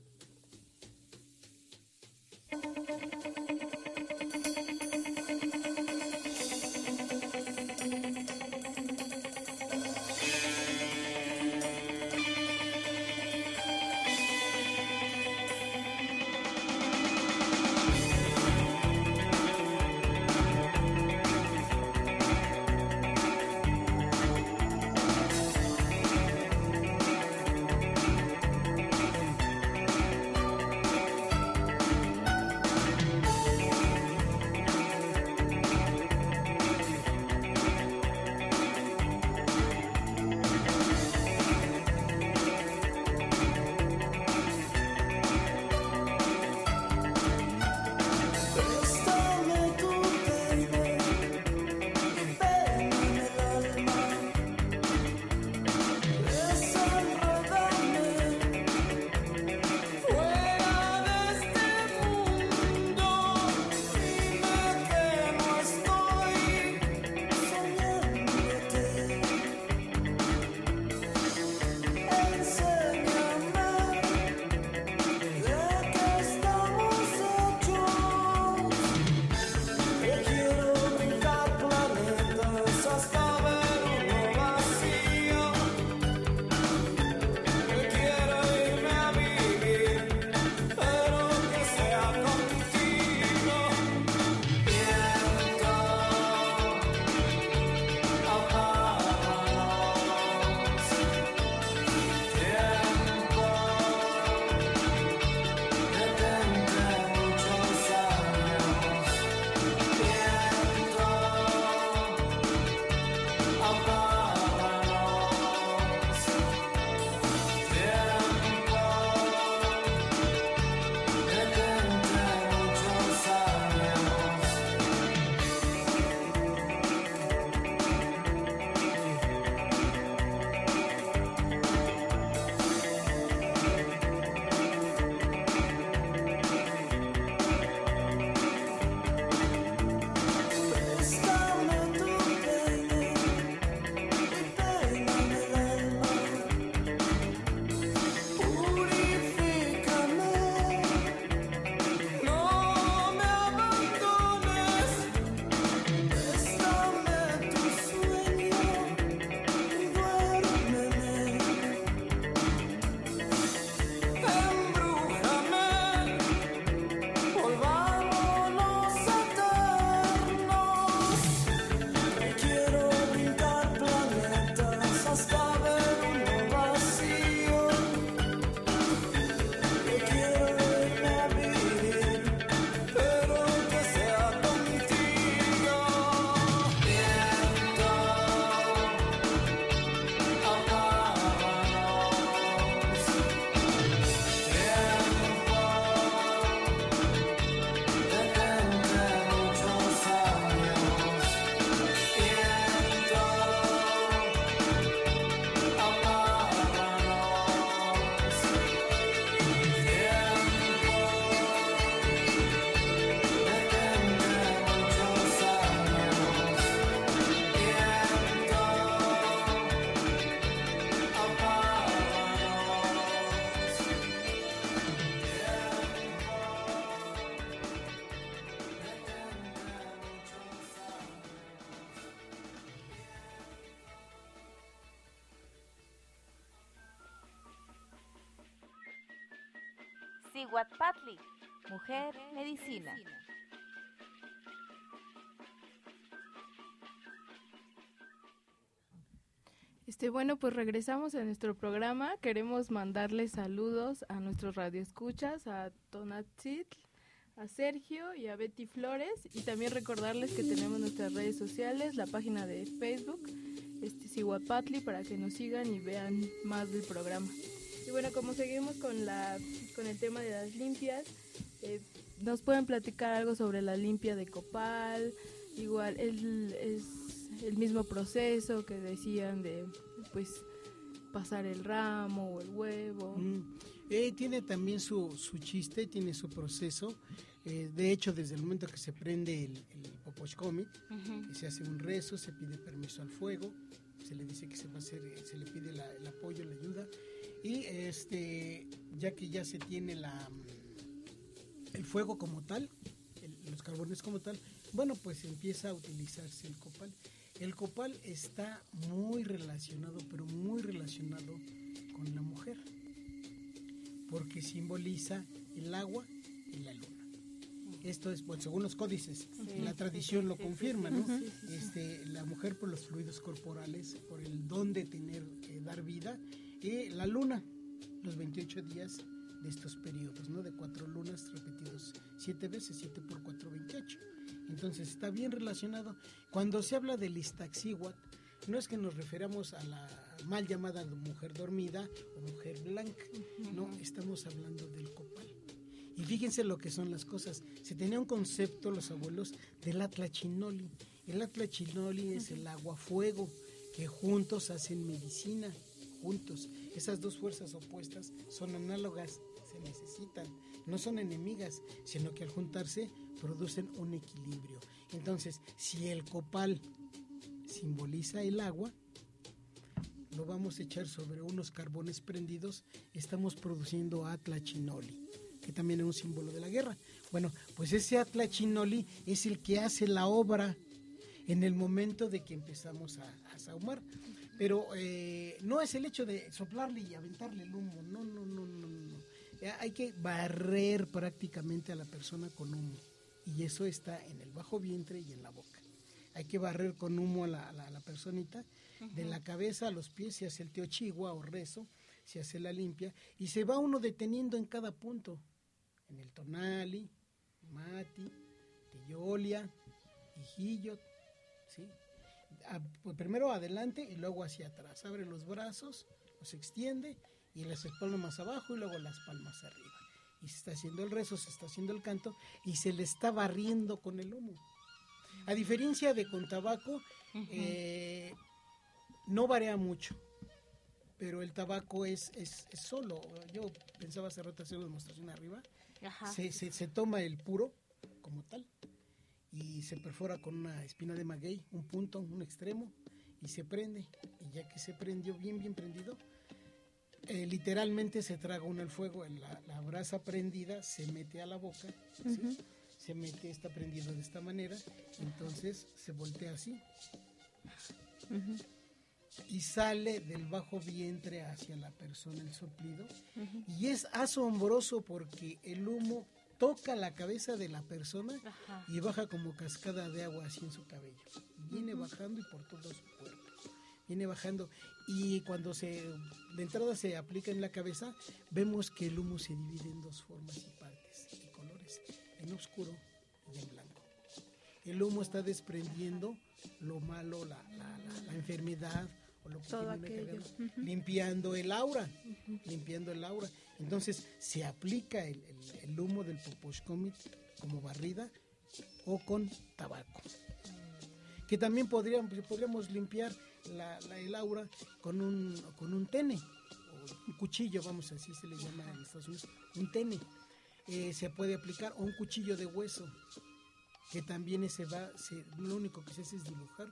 Siguatpatli, mujer medicina. Este, bueno, pues regresamos a nuestro programa. Queremos mandarles saludos a nuestros radioescuchas, a Tonatzitl, a Sergio y a Betty Flores. Y también recordarles que tenemos nuestras redes sociales, la página de Facebook, este Siguapatli, para que nos sigan y vean más del programa. Bueno, como seguimos con, la, con el tema de las limpias, eh, nos pueden platicar algo sobre la limpia de copal, igual el, es el mismo proceso que decían de pues pasar el ramo o el huevo. Mm. Eh, tiene también su, su chiste, tiene su proceso. Eh, de hecho, desde el momento que se prende el, el poposhkomit, Ujú. se hace un rezo, se pide permiso al fuego, se le dice que se va a hacer, eh, se le pide la- el apoyo, la ayuda. Y este, ya que ya se tiene la mm, el fuego como tal, el- los carbones como tal, bueno, pues empieza a utilizarse el copal. El copal está muy relacionado, pero muy relacionado con la mujer, porque simboliza el agua y la luna. Esto es, pues, según los códices, Sí, la tradición sí, lo confirma, ¿no? Este, la mujer por los fluidos corporales, por el don de tener, eh, dar vida, y la luna, los 28 días de estos periodos, ¿no? De cuatro lunas repetidos siete veces, 7 por 4, 28. Entonces está bien relacionado. Cuando se habla del Iztaccíhuatl, no es que nos referamos a la mal llamada mujer dormida o mujer blanca, no, estamos hablando del copal. Y fíjense lo que son las cosas. Se tenía un concepto, los abuelos, del atlachinoli. El atlachinoli es el agua-fuego, que juntos hacen medicina, juntos. Esas dos fuerzas opuestas son análogas, se necesitan. No son enemigas, sino que al juntarse producen un equilibrio. Entonces, si el copal simboliza el agua, lo vamos a echar sobre unos carbones prendidos, estamos produciendo atlachinoli, que también es un símbolo de la guerra. Bueno, pues ese atlachinoli es el que hace la obra en el momento de que empezamos a, a sahumar. Pero eh, no es el hecho de soplarle y aventarle el humo, no, no, no, no, no. Eh, Hay que barrer prácticamente a la persona con humo. Y eso está en el bajo vientre y en la boca. Hay que barrer con humo a la, a la- a la personita. De la cabeza a los pies se hace el teochigua o rezo, se hace la limpia y se va uno deteniendo en cada punto. En el tonali, mati, teyolia, hijillot, ¿sí? A- primero adelante y luego hacia atrás. Abre los brazos, los extiende y las palmas abajo y luego las palmas arriba. Y se está haciendo el rezo, se está haciendo el canto y se le está barriendo con el humo. A diferencia de con tabaco, eh, no varía mucho, pero el tabaco es, es, es solo. Yo pensaba hace rato hacer una demostración arriba. Se, se toma el puro como tal y se perfora con una espina de maguey, un punto, un extremo, y se prende. Y ya que se prendió bien, bien prendido, eh, literalmente se traga uno el fuego, la, la brasa prendida se mete a la boca, ¿sí? Ujú. se mete, está prendido de esta manera, entonces se voltea así y sale del bajo vientre hacia la persona el soplido y es asombroso porque el humo toca la cabeza de la persona Ajá. y baja como cascada de agua así en su cabello. Viene bajando y por todo su cuerpo. Viene bajando y cuando se de entrada se aplica en la cabeza, vemos que el humo se divide en dos formas y partes y colores, en oscuro y en blanco. El humo está desprendiendo lo malo, la, la- la- la enfermedad o lo que Todo aquello. limpiando el aura, limpiando el aura. Entonces se aplica el, el- el humo del poposhkomit como barrida o con tabaco. Que también podríamos, podríamos limpiar la- la- el aura con un, con un tene, o un cuchillo, vamos así se le llama en Estados Unidos, un tene. Eh, se puede aplicar o un cuchillo de hueso, que también se va, se- lo único que se hace es dibujar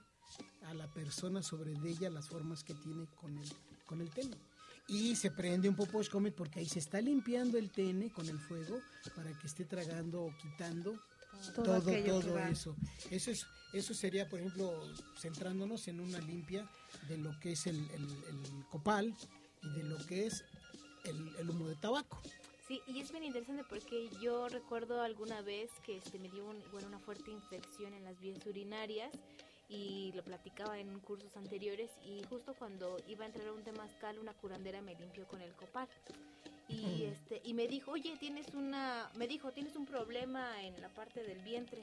a la persona sobre de ella las formas que tiene con el, con el tene. Y se prende un poposhkomit porque ahí se está limpiando el tene con el fuego para que esté tragando o quitando Todo todo, eso. Eso es, eso sería, por ejemplo, centrándonos en una limpia de lo que es el, el- el copal y de lo que es el, el humo de tabaco. Sí, y es bien interesante porque yo recuerdo alguna vez que este, me dio un- bueno, una fuerte infección en las vías urinarias y lo platicaba en cursos anteriores y justo cuando iba a entrar a un temazcal una curandera me limpió con el copal. Y este y me dijo oye tienes una me dijo tienes un problema en la parte del vientre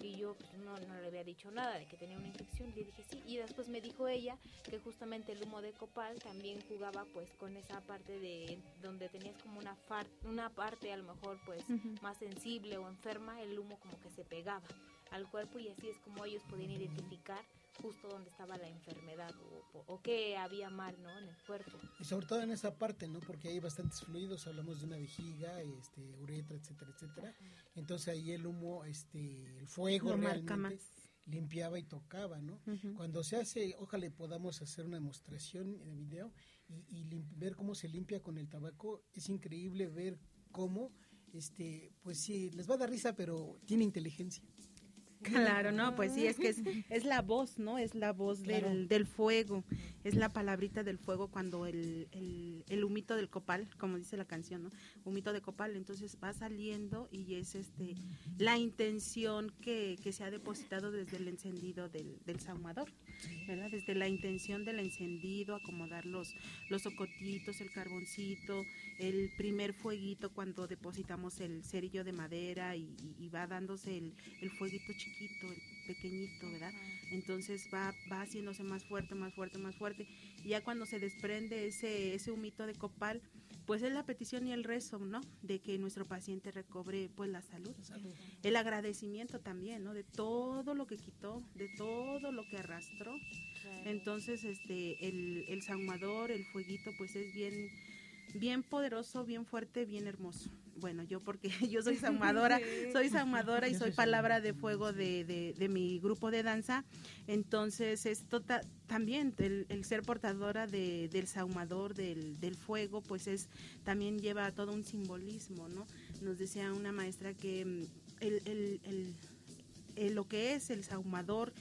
y yo pues, no, no le había dicho nada de que tenía una infección. Y le dije sí y después me dijo ella que justamente el humo de copal también jugaba pues con esa parte de donde tenías como una far- una parte a lo mejor pues Ujú. más sensible o enferma el humo como que se pegaba al cuerpo y así es como ellos podían identificar justo dónde estaba la enfermedad o, o, o qué había mal no en el cuerpo Y sobre todo en esa parte, ¿no? Porque hay bastantes fluidos, hablamos de una vejiga, este, uretra, etcétera, etcétera. Entonces ahí el humo, este, el fuego marca realmente limpiaba y tocaba, ¿no? Ujú. Cuando se hace, ojalá podamos hacer una demostración en video y, y ver cómo se limpia con el tabaco, es increíble ver cómo, este, pues sí, les va a dar risa, pero tiene inteligencia. Claro, no, pues sí, es que es, es la voz, ¿no? Es la voz Claro. del, del fuego, es la palabrita del fuego cuando el, el, el humito del copal, como dice la canción, ¿no? Humito de copal, entonces va saliendo y es este la intención que, que se ha depositado desde el encendido del, del sahumador, ¿verdad? Desde la intención del encendido, acomodar los, los socotitos, el carboncito, el primer fueguito cuando depositamos el cerillo de madera y, y- va dándose el, el fueguito chiquito, pequeñito, ¿verdad? Entonces va, va haciéndose más fuerte, más fuerte, más fuerte. Y ya cuando se desprende ese, ese humito de copal, pues es la petición y el rezo, ¿no? De que nuestro paciente recobre pues la salud. El agradecimiento también, ¿no? De todo lo que quitó, de todo lo que arrastró. Entonces, este, el, el sahumador, el fueguito, pues es bien, bien poderoso, bien fuerte, bien hermoso. Bueno, yo porque yo soy saumadora, Sí. soy saumadora y soy palabra de fuego de, de, de mi grupo de danza. Entonces, esto ta- también, el, el ser portadora de, del saumador, del, del fuego, pues es también lleva todo un simbolismo, ¿no? Nos decía una maestra que mm, el, el, el- el- lo que es el saumador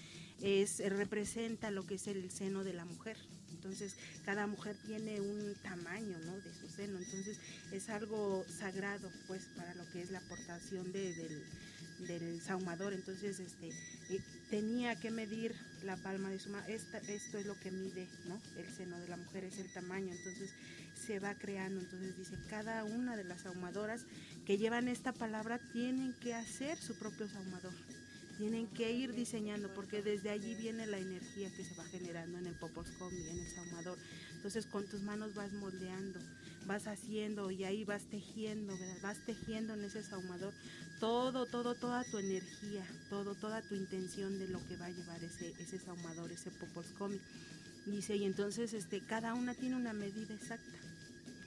es eh, representa lo que es el seno de la mujer. Entonces, cada mujer tiene un tamaño, ¿no? De su seno. Entonces, es algo sagrado, pues, para lo que es la aportación de- del, del saumador. Entonces, este, eh, tenía que medir la palma de su mano. Esta, esto es lo que mide, ¿no? El seno de la mujer es el tamaño. Entonces, se va creando. Entonces, dice, cada una de las saumadoras que llevan esta palabra tienen que hacer su propio saumador tienen que ir diseñando porque desde allí viene la energía que se va generando en el poposcomi, en el saumador. Entonces con tus manos vas moldeando, vas haciendo y ahí vas tejiendo, ¿verdad? vas tejiendo en ese saumador todo, todo, toda tu energía, todo, toda tu intención de lo que va a llevar ese, ese saumador, ese poposcomi. Dice, y entonces este, cada una tiene una medida exacta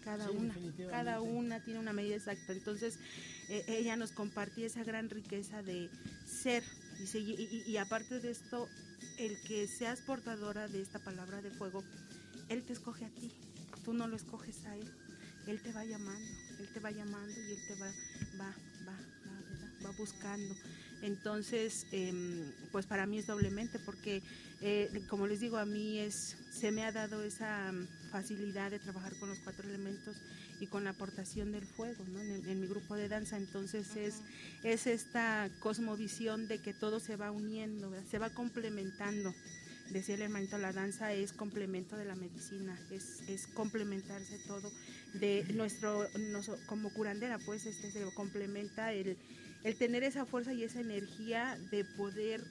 cada Sí, una, cada una tiene una medida exacta. Entonces, eh, ella nos compartía esa gran riqueza de ser. Dice, y, y- y aparte de esto, el que seas portadora de esta palabra de fuego, Él te escoge a ti, tú no lo escoges a Él. Él te va llamando, Él te va llamando y Él te va, va, va, va, va buscando. Entonces, em, pues para mí es doblemente porque, eh, como les digo, a mí es, se me ha dado esa mm, facilidad de trabajar con los cuatro elementos y con la aportación del fuego, ¿no? En, mi grupo de danza, entonces es, es esta cosmovisión de que todo se va uniendo, se va complementando. Decía el hermanito, la danza es complemento de la medicina, es, es complementarse todo de nuestro, como curandera, pues este se complementa el, el tener esa fuerza y esa energía de poder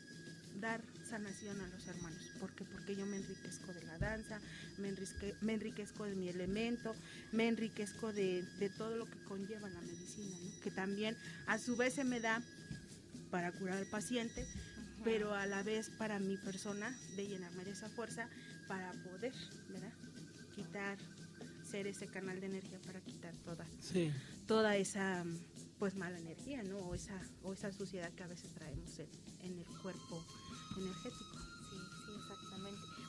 dar sanación a los hermanos. ¿Por qué? Porque yo me enriquezco de la danza, me, enrique- me enriquezco de mi elemento, me enriquezco de, de todo lo que conlleva la medicina, ¿no? que también a su vez se me da para curar al paciente, pero a la vez para mi persona de llenarme de esa fuerza para poder, ¿verdad? Quitar, ser ese canal de energía para quitar toda, Sí. toda esa pues mala energía, ¿no? O esa, o esa suciedad que a veces traemos en, en el cuerpo energético.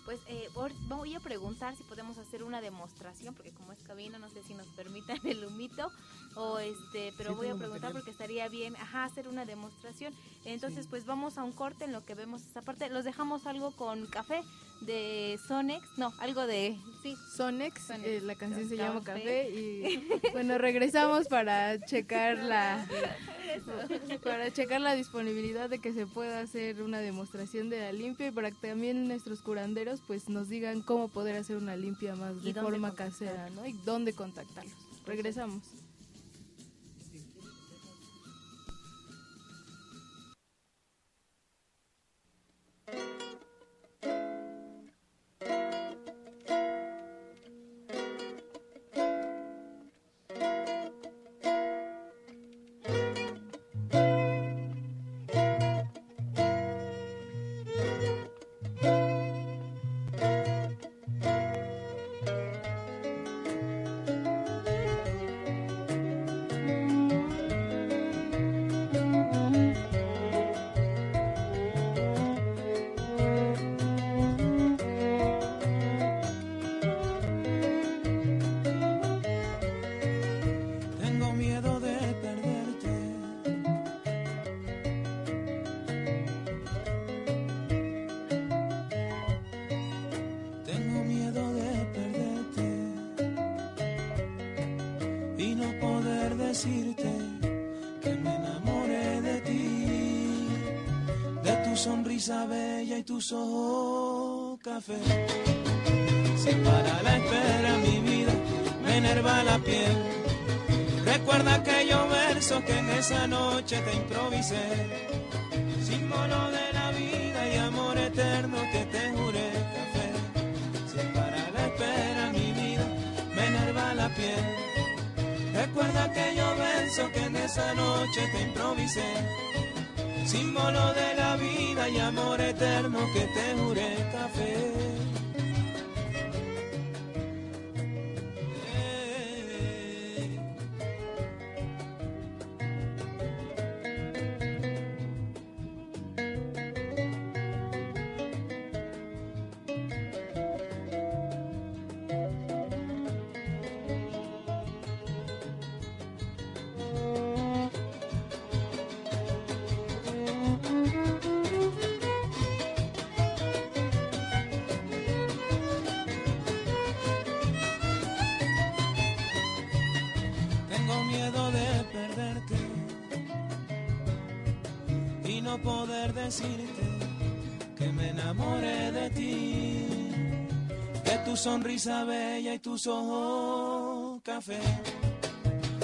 Pues eh, voy a preguntar si podemos hacer una demostración, porque como es cabina, no sé si nos permitan el humito, o este, pero Sí, voy a preguntar material. porque estaría bien, ajá, hacer una demostración. Entonces, pues vamos a un corte en lo que vemos esta parte. Los dejamos algo con café, de Sonex, no, algo de, sí. Sonex, eh, la canción se llama Café. Y bueno, regresamos para checar la para checar la disponibilidad de que se pueda hacer una demostración de la limpia y para que también nuestros curanderos pues nos digan cómo poder hacer una limpia más ¿Y de forma contactar? casera, ¿no? Y dónde contactarlos. Regresamos. Sonrisa bella y tus ojos café. Si para la espera mi vida me enerva la piel. Recuerda aquellos versos que en esa noche te improvisé, símbolo de la vida y amor eterno que te juré, café. Si para la espera mi vida me enerva la piel. Recuerda aquellos versos que en esa noche te improvisé, símbolo de la vida y amor eterno que te juré, café. Sonrisa bella y tus ojos café.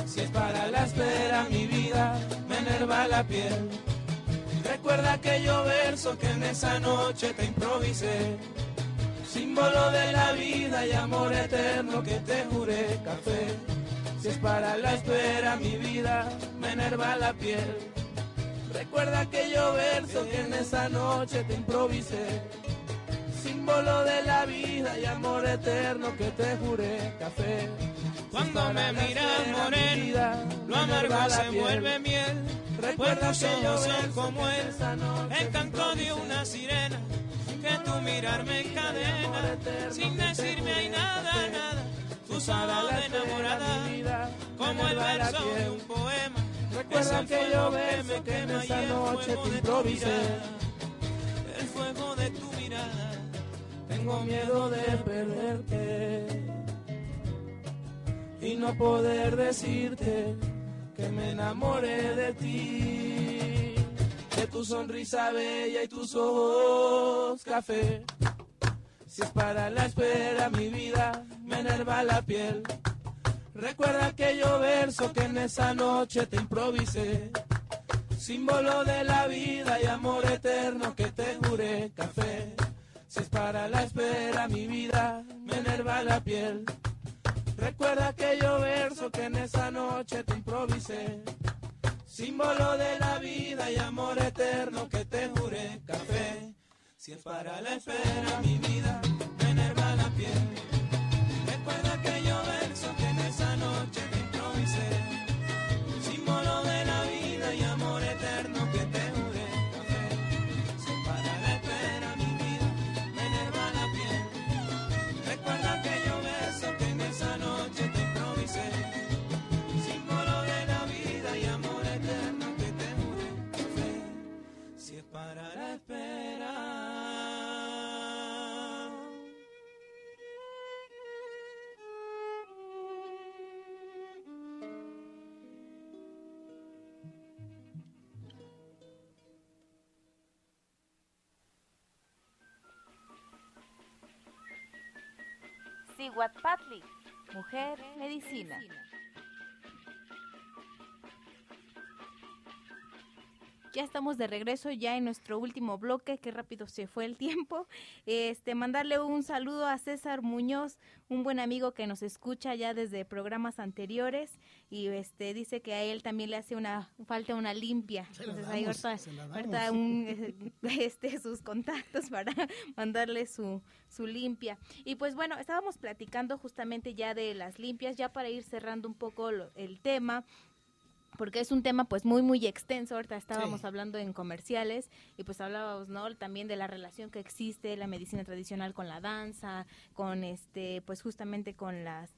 Si es para la espera mi vida, me enerva la piel. Recuerda aquellos versos que en esa noche te improvisé, símbolo de la vida y amor eterno que te juré, café. Si es para la espera mi vida, me enerva la piel. Recuerda aquellos versos que en esa noche te improvisé, símbolo de la vida y amor eterno que te juré, café. Cuando me miras morena, lo amargo se vuelve miel. Recuerda que yo son como él, el canto de una sirena, que tu mirar me encadena, sin decirme hay nada, nada. Tu sábado de enamorada, como el verso de un poema. Recuerda que yo me quema esa noche te improvisé. El fuego de tu mirada, tengo miedo de perderte y no poder decirte que me enamoré de ti, de tu sonrisa bella y tus ojos café. Si es para la espera mi vida, me enerva la piel. Recuerda aquellos versos que en esa noche te improvisé, símbolo de la vida y amor eterno que te juré, café. Si es para la espera mi vida, me enerva la piel. Recuerda aquellos versos que en esa noche te improvisé, símbolo de la vida y amor eterno que te juré, café. Si es para la espera mi vida, me enerva la piel. Mujer medicina. Ya estamos de regreso ya en nuestro último bloque, qué rápido se fue el tiempo. Este, mandarle un saludo a César Muñoz, un buen amigo que nos escucha ya desde programas anteriores y este dice que a él también le hace una falta una limpia. Se Entonces damos, ahí ahorita, se un, este sus contactos para mandarle su su limpia. Y pues bueno, estábamos platicando justamente ya de las limpias ya para ir cerrando un poco lo- el tema porque es un tema pues muy muy extenso, ahorita estábamos Sí. hablando en comerciales y pues hablábamos no también de la relación que existe la medicina tradicional con la danza, con este pues justamente con las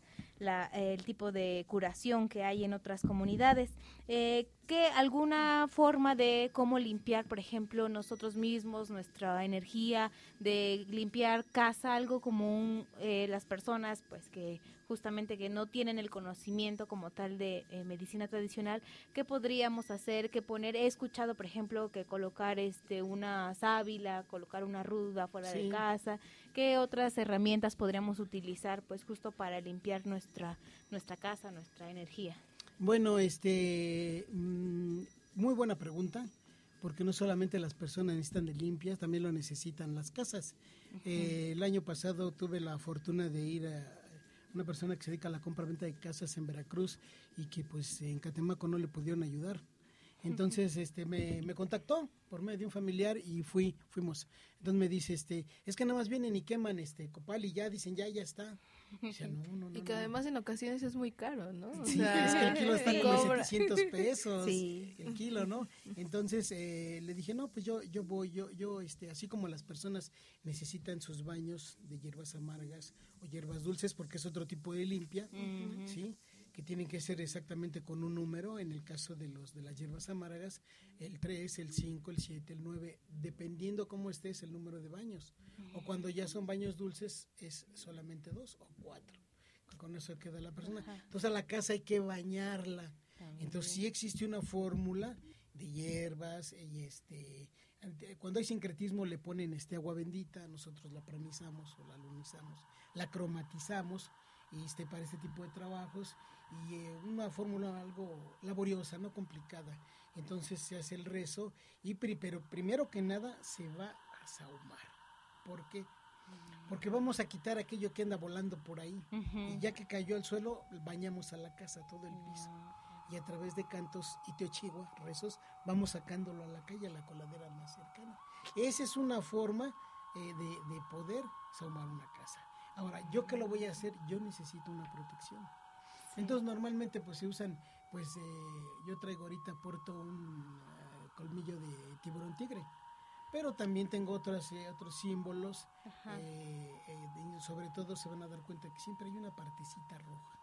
la, el tipo de curación que hay en otras comunidades. Eh, ¿Qué alguna forma de cómo limpiar, por ejemplo, nosotros mismos, nuestra energía, de limpiar casa, algo como un, eh, las personas pues que justamente que no tienen el conocimiento como tal de eh, medicina tradicional, ¿qué podríamos hacer? ¿Qué poner? He escuchado, por ejemplo, que colocar este una sábila, colocar una ruda fuera de Sí. casa. ¿Qué otras herramientas podríamos utilizar pues justo para limpiar nuestra nuestra casa, nuestra energía? Bueno, este, mm, muy buena pregunta, porque no solamente las personas necesitan de limpias, también lo necesitan las casas. Eh, el año pasado tuve la fortuna de ir a una persona que se dedica a la compra-venta de casas en Veracruz y que pues en Catemaco no le pudieron ayudar. Entonces, este, me, me contactó por medio de un familiar y fui, fuimos. Entonces me dice, este, es que nada más vienen y queman este copal y ya dicen, ya, ya está. Dice, no, no, no, y que no. además en ocasiones es muy caro, ¿no? O Sí, sea, es que el kilo está como en cobra. 700 pesos. Sí. El kilo, ¿no? Entonces eh, le dije, no, pues yo, yo voy, yo, yo, este, así como las personas necesitan sus baños de hierbas amargas o hierbas dulces, porque es otro tipo de limpia. ¿sí? Que tienen que ser exactamente con un número, en el caso de los de las hierbas amargas, el 3, el 5, el 7, el 9, dependiendo cómo estés el número de baños. O cuando ya son baños dulces, es solamente dos o cuatro. Con eso queda la persona. Entonces a la casa hay que bañarla. Entonces sí existe una fórmula de hierbas y este cuando hay sincretismo le ponen este agua bendita, nosotros la pranizamos o la lunizamos, la cromatizamos y este para este tipo de trabajos y eh, una fórmula algo laboriosa, no complicada. Entonces se hace el rezo y pri- pero primero que nada se va a sahumar. ¿Por qué? Porque vamos a quitar aquello que anda volando por ahí. Y ya que cayó al suelo, bañamos a la casa, todo el piso. Y a través de cantos y teochigua, rezos, vamos sacándolo a la calle, a la coladera más cercana. Esa es una forma eh, de, de poder sahumar una casa. Ahora, ¿yo qué lo voy a hacer? Yo necesito una protección. Entonces, normalmente, pues se usan, pues eh, yo traigo ahorita, porto un eh, colmillo de tiburón tigre pero también tengo otros eh, otros símbolos eh, eh, de- sobre todo se van a dar cuenta que siempre hay una partecita roja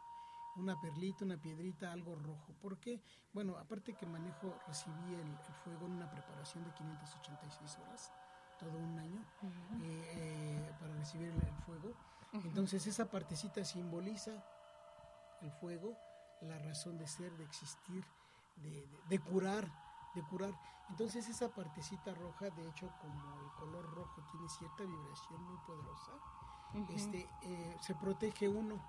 una perlita una piedrita algo rojo. Porque bueno aparte que manejo recibí el, el fuego en una preparación de 586 horas todo un año Ujú. eh, eh, para recibir el, el fuego. Entonces esa partecita simboliza el fuego, la razón de ser, de existir, de, de- de curar, de curar. Entonces esa partecita roja, de hecho, como el color rojo tiene cierta vibración muy poderosa, este, eh, se protege uno.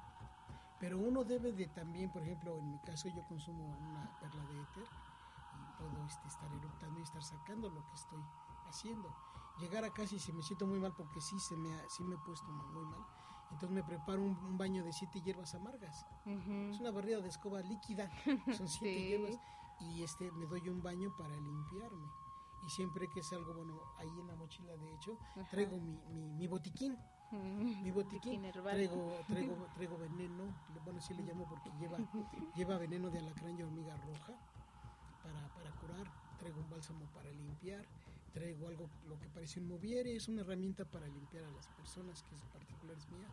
Pero uno debe de también, por ejemplo, en mi caso yo consumo una perla de éter y puedo este, estar eructando y estar sacando lo que estoy haciendo. Llegar a casa y si me siento muy mal porque sí, se me, ha- sí me he puesto muy mal, entonces me preparo un, un baño de siete hierbas amargas. Es una barrida de escoba líquida, son siete Sí. hierbas y este me doy un baño para limpiarme. Y siempre que salgo, bueno, ahí en la mochila de hecho, Ajá. traigo mi, mi, mi botiquín. Mm, Mi botiquín, herbal. traigo, traigo, traigo veneno, bueno, sí le llamo porque lleva, lleva veneno de alacrán y hormiga roja para, para curar, traigo un bálsamo para limpiar, traigo algo, lo que parece un moviere, es una herramienta para limpiar a las personas, que es particular es mía,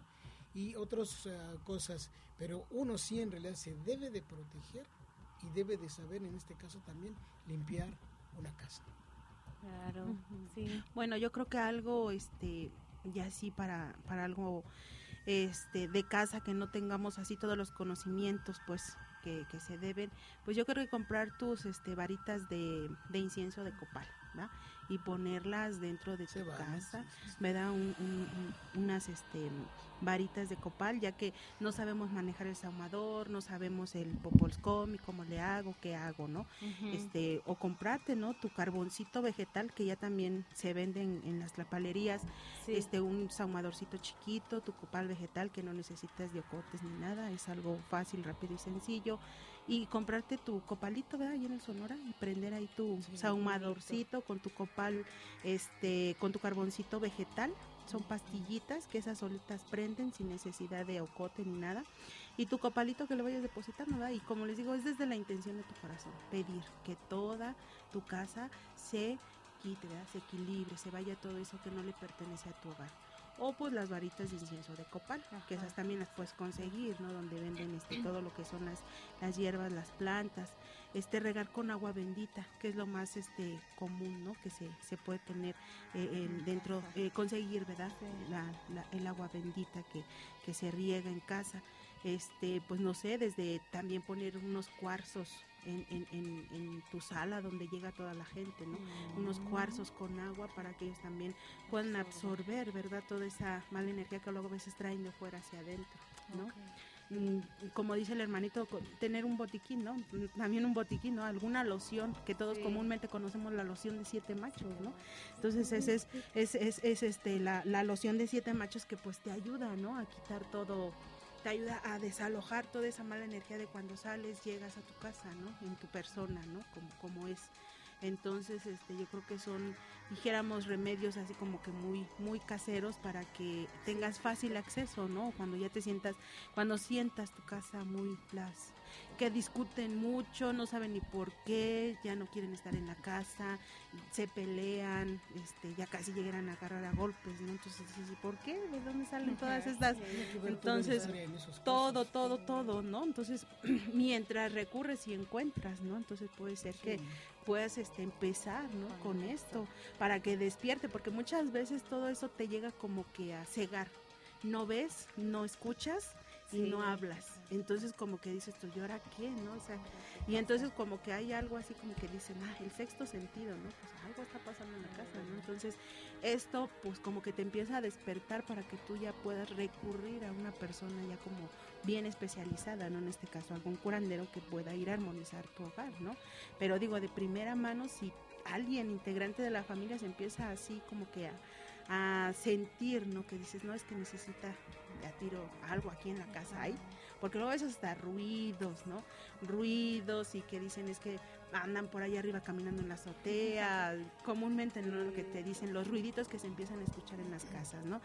y otras cosas, pero uno sí en realidad se debe de proteger y debe de saber, en este caso también, limpiar una casa. Claro, sí. Bueno, yo creo que algo, este, ya sí para, para algo, este, de casa que no tengamos así todos los conocimientos, pues, que, que se deben, pues yo creo que comprar tus, este, varitas de, de incienso de copal, ¿va? Y ponerlas dentro de tu casa, me da un, un- un- unas este varitas de copal, ya que no sabemos manejar el saumador, no sabemos el popolscom y cómo le hago, qué hago, ¿no? Este, o comprarte, ¿no? Tu carboncito vegetal que ya también se venden en las lapalerías, Sí. este un saumadorcito chiquito, tu copal vegetal que no necesitas de ocotes ni nada, es algo fácil, rápido y sencillo. Y comprarte tu copalito, ¿verdad? Ahí en el Sonora y prender ahí tu saumadorcito con tu copal, este, con tu carboncito vegetal. Son pastillitas que esas solitas prenden sin necesidad de ocote ni nada. Y tu copalito que lo vayas depositando, ¿verdad? Y como les digo, es desde la intención de tu corazón. Pedir que toda tu casa se quite, ¿verdad? se equilibre, se vaya todo eso que no le pertenece a tu hogar. O pues las varitas de incienso de copal, que esas también las puedes conseguir, ¿no? Donde venden este, todo lo que son las, las hierbas, las plantas. Este regar con agua bendita, que es lo más este común, ¿no? Que se, se puede tener eh, en- dentro, eh, conseguir, ¿verdad? La, la- el agua bendita que, que se riega en casa. Este, pues no sé, desde también poner unos cuarzos en, en, en- en tu sala donde llega toda la gente, ¿no? Unos cuarzos con agua para que ellos también puedan absorber, ¿verdad? Toda esa mala energía que luego a veces traen de fuera hacia adentro, ¿no? Mm, como dice el hermanito, tener un botiquín, ¿no? Mm, También un botiquín, ¿no? Alguna loción, que todos Sí. comúnmente conocemos la loción de siete machos, ¿no? Entonces ese es, es, es, es, este, la, la loción de siete machos que pues te ayuda, ¿no? A quitar todo, te ayuda a desalojar toda esa mala energía de cuando sales, llegas a tu casa, ¿no? En tu persona, ¿no? Como, como es. Entonces, este, yo creo que son, dijéramos, remedios así como que muy, muy caseros para que tengas fácil acceso, ¿no? Cuando ya te sientas, cuando sientas tu casa muy las que discuten mucho, no saben ni por qué, ya no quieren estar en la casa, se pelean, este, ya casi llegan a agarrar a golpes, ¿no? Entonces dices, ¿y por qué? ¿De dónde salen todas estas? Entonces, todo, todo, todo, ¿no? Entonces, mientras recurres y encuentras, ¿no? Entonces puede ser que puedas este, empezar, ¿no? Con esto, para que despierte, porque muchas veces todo eso te llega como que a cegar. No ves, no escuchas y Sí. no hablas. Entonces como que dices tú, ¿y ahora qué? ¿No? O sea, y entonces como que hay algo así como que dicen, ah, el sexto sentido, ¿no? Pues algo está pasando en la casa, ¿no? Entonces esto pues como que te empieza a despertar para que tú ya puedas recurrir a una persona ya como bien especializada, ¿no? En este caso algún curandero que pueda ir a armonizar tu hogar, ¿no? Pero digo, de primera mano, si alguien integrante de la familia se empieza así como que a, a sentir, ¿no? Que dices, no, es que necesita de a tiro algo aquí en la casa hay, porque luego eso hasta ruidos, ¿no? Ruidos y que dicen es que andan por allá arriba caminando en la azotea, comúnmente no lo que te dicen, los ruiditos que se empiezan a escuchar en las casas, ¿no?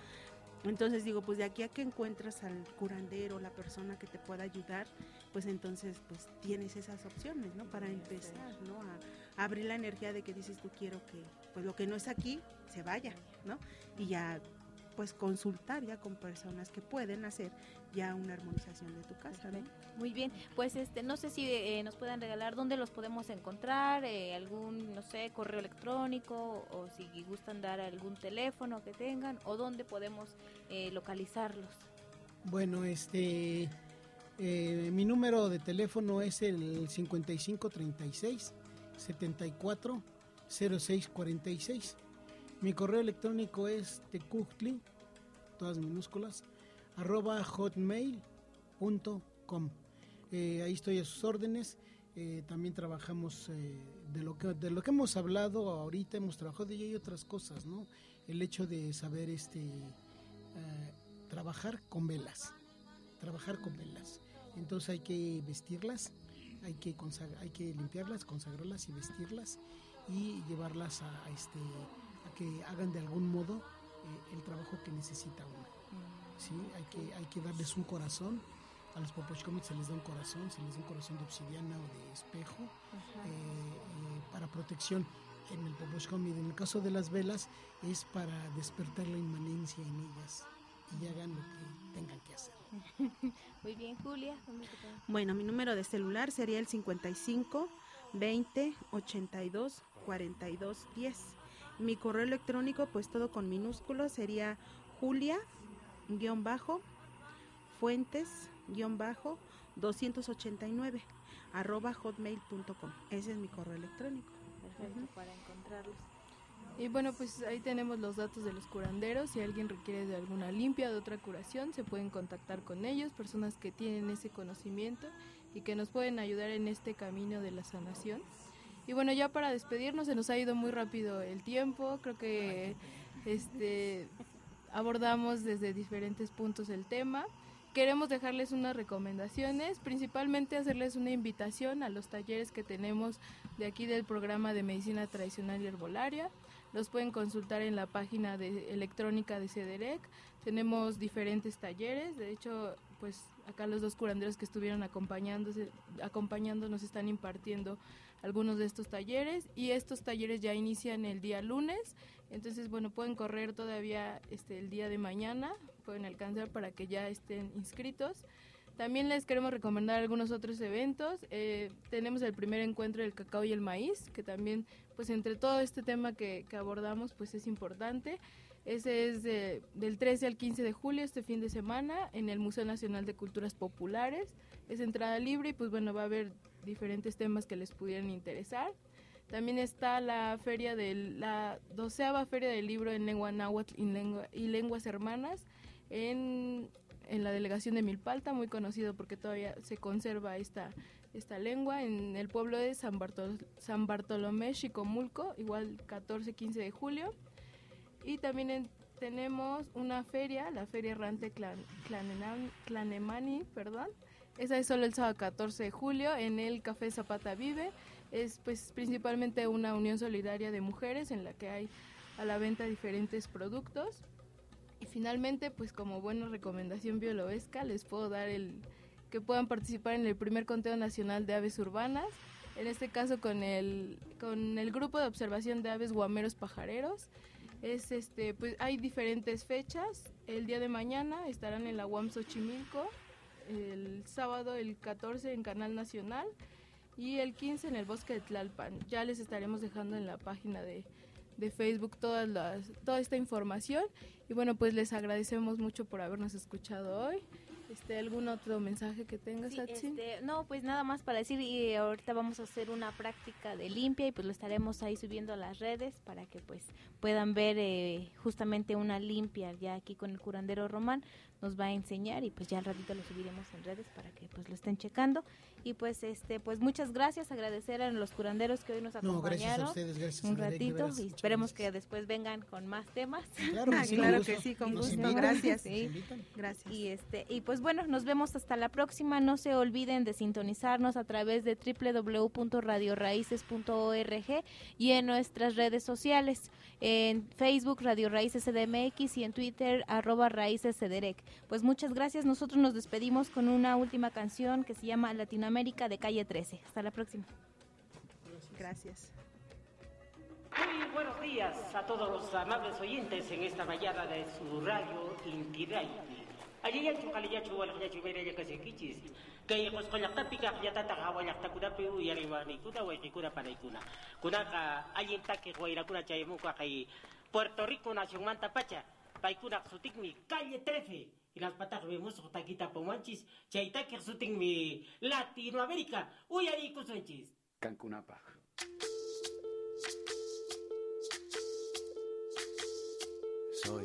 Entonces digo, pues de aquí a que encuentras al curandero, la persona que te pueda ayudar, pues entonces pues tienes esas opciones, ¿no? Para empezar, ¿no? Abrir la energía de que dices tú quiero que pues lo que no es aquí se vaya, ¿no? Y ya pues consultar ya con personas que pueden hacer ya una armonización de tu casa, ¿no? Muy bien, pues este, no sé si eh, nos puedan regalar dónde los podemos encontrar, eh, algún, no sé, correo electrónico o si gustan dar algún teléfono que tengan o dónde podemos eh, localizarlos. Bueno, este, eh, mi número de teléfono es el 5536 74 0646. Mi correo electrónico es tecuhtli, todas minúsculas, arroba hotmail.com. Eh, ahí estoy a sus órdenes. Eh, también trabajamos eh, de, lo que, de lo que hemos hablado ahorita, hemos trabajado y hay otras cosas, ¿no? El hecho de saber este eh, trabajar con velas, trabajar con velas. Entonces hay que vestirlas, hay que, hay que limpiarlas, consagrarlas y vestirlas y llevarlas a, este, que hagan de algún modo eh, el trabajo que necesita uno. ¿sí? Hay, que, hay que darles un corazón. A los Popochcomics se les da un corazón, se les da un corazón de obsidiana o de espejo eh, eh, para protección en el Popochcomit. En el caso de las velas es para despertar la inmanencia en ellas y hagan lo que tengan que hacer. Muy bien, Julia. ¿dónde te podemos- Bueno, mi número de celular sería el 55 20 82 42 10. Mi correo electrónico, pues todo con minúsculos, sería Julia guion bajo fuentes guion bajo 289 arroba hotmail.com. Ese es mi correo electrónico. Perfecto, para encontrarlos. Y bueno, pues ahí tenemos los datos de los curanderos. Si alguien requiere de alguna limpia, de otra curación, se pueden contactar con ellos, personas que tienen ese conocimiento y que nos pueden ayudar en este camino de la sanación. Y bueno, ya para despedirnos, se nos ha ido muy rápido el tiempo. Creo que este abordamos desde diferentes puntos el tema. Queremos dejarles unas recomendaciones, principalmente hacerles una invitación a los talleres que tenemos de aquí del programa de medicina tradicional y herbolaria. Los pueden consultar en la página electrónica de CEDEREC. Tenemos diferentes talleres, de hecho, pues acá los dos curanderos que estuvieron acompañándose, acompañándonos están impartiendo algunos de estos talleres y estos talleres ya inician el día lunes, entonces bueno, pueden correr todavía este el día de mañana, pueden alcanzar para que ya estén inscritos. También les queremos recomendar algunos otros eventos. Eh, tenemos el primer encuentro del cacao y el maíz, que también, pues entre todo este tema que, que abordamos, pues es importante. Ese es de, del 13 al 15 de julio, este fin de semana, en el Museo Nacional de Culturas Populares. Es entrada libre y pues bueno, va a haber diferentes temas que les pudieran interesar. También está la feria de la doceava feria del libro en lengua náhuatl y, lengua, lenguas hermanas en, en, la delegación de Milpalta, muy conocido porque todavía se conserva esta, esta lengua en el pueblo de San, Bartol San Bartolomé, Chicomulco, igual 14-15 de julio. Y también en, tenemos una feria, la Feria Errante Clan, Clanemani, perdón. Esa es solo el sábado 14 de julio en el Café Zapata Vive. Es pues principalmente una unión solidaria de mujeres en la que hay a la venta diferentes productos. Y finalmente, pues como buena recomendación biológica, les puedo dar el que puedan participar en el primer conteo nacional de aves urbanas. En este caso con el, con el grupo de observación de aves guameros pajareros es este pues hay diferentes fechas. El día de mañana estarán en la UAM Xochimilco el sábado el 14 en Canal Nacional y el 15 en el Bosque de Tlalpan. Ya les estaremos dejando en la página de, de Facebook todas las, toda esta información. Y bueno pues les agradecemos mucho por habernos escuchado hoy este, ¿Algún otro mensaje que tengas, sí, este, no, pues nada más para decir, y ahorita vamos a hacer una práctica de limpia y pues lo estaremos ahí subiendo a las redes para que pues puedan ver eh, justamente una limpia ya aquí con el curandero Román nos va a enseñar y pues ya al ratito lo subiremos en redes para que pues lo estén checando y pues este pues muchas gracias agradecer a los curanderos que hoy nos acompañaron no, gracias a ustedes, gracias un ratito y esperemos que después vengan con más temas claro, sí, claro gusto. que sí con gusto invitan. gracias Sí. gracias y este y pues bueno nos vemos hasta la próxima no se olviden de sintonizarnos a través de www.radioraíces.org y en nuestras redes sociales en Facebook Radio Raíces CDMX y en Twitter arroba Raíces CDREC. Pues muchas gracias. Nosotros nos despedimos con una última canción que se llama Latinoamérica de Calle 13. Hasta la próxima. gracias Muy buenos días a todos los amables oyentes en esta mañana de su radio Intidaiti. Allí ya chukaliyachu wala ya chumere ya kasi kichis. Kaya kos kolak tapika ya tata hawalak takuda pe u yari wa ni kuda wa kuda para ikuna. Kuna ka allí taki wa ira kuna chay mu ka kay Puerto Rico nación manta pacha. Paikuna sutik mi calle 13. Y las patas vemos taquita pomanchis. Chay taki sutik mi Latinoamérica. Uy ari kusunchis. Cancunapa. Soy,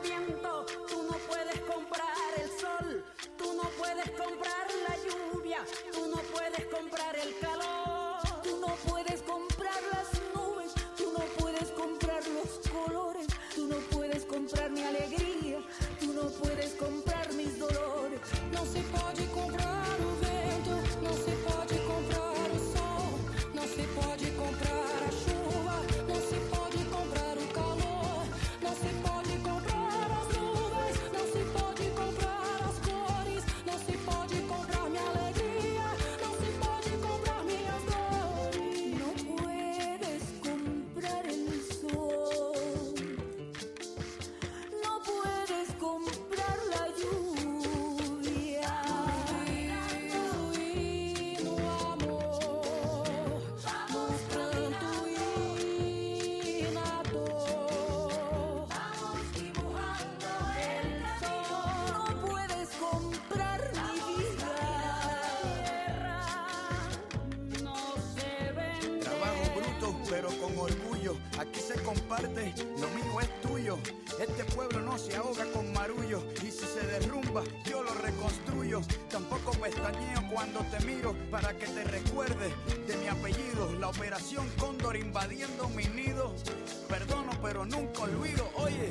viento, tú no puedes comprar el sol, tú no puedes comprar la lluvia, tú no puedes comprar el calor, tú no puedes yo lo reconstruyo. Tampoco pestañeo cuando te miro para que te recuerdes de mi apellido. La operación Cóndor invadiendo mi nido. Perdono, pero nunca olvido. Oye,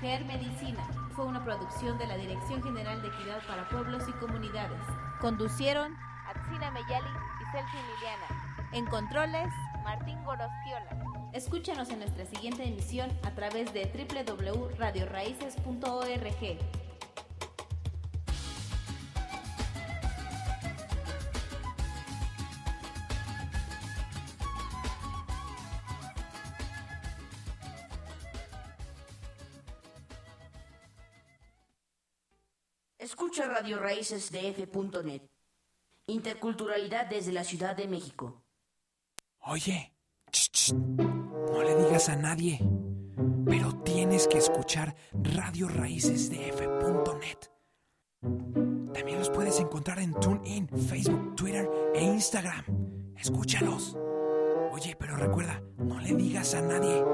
Mujer Medicina. Fue una producción de la Dirección General de Equidad para Pueblos y Comunidades. Conducieron Atsina Meyali y Celsi Liliana. en controles. Martín Gorostiola. Escúchanos en nuestra siguiente emisión a través de www.radioraíces.org. Radio Raíces de F.net. Interculturalidad desde la Ciudad de México. Oye, ch, ch, no le digas a nadie, pero tienes que escuchar Radio Raíces de F.net. También los puedes encontrar en TuneIn, Facebook, Twitter e Instagram. Escúchalos. Oye, pero recuerda, no le digas a nadie.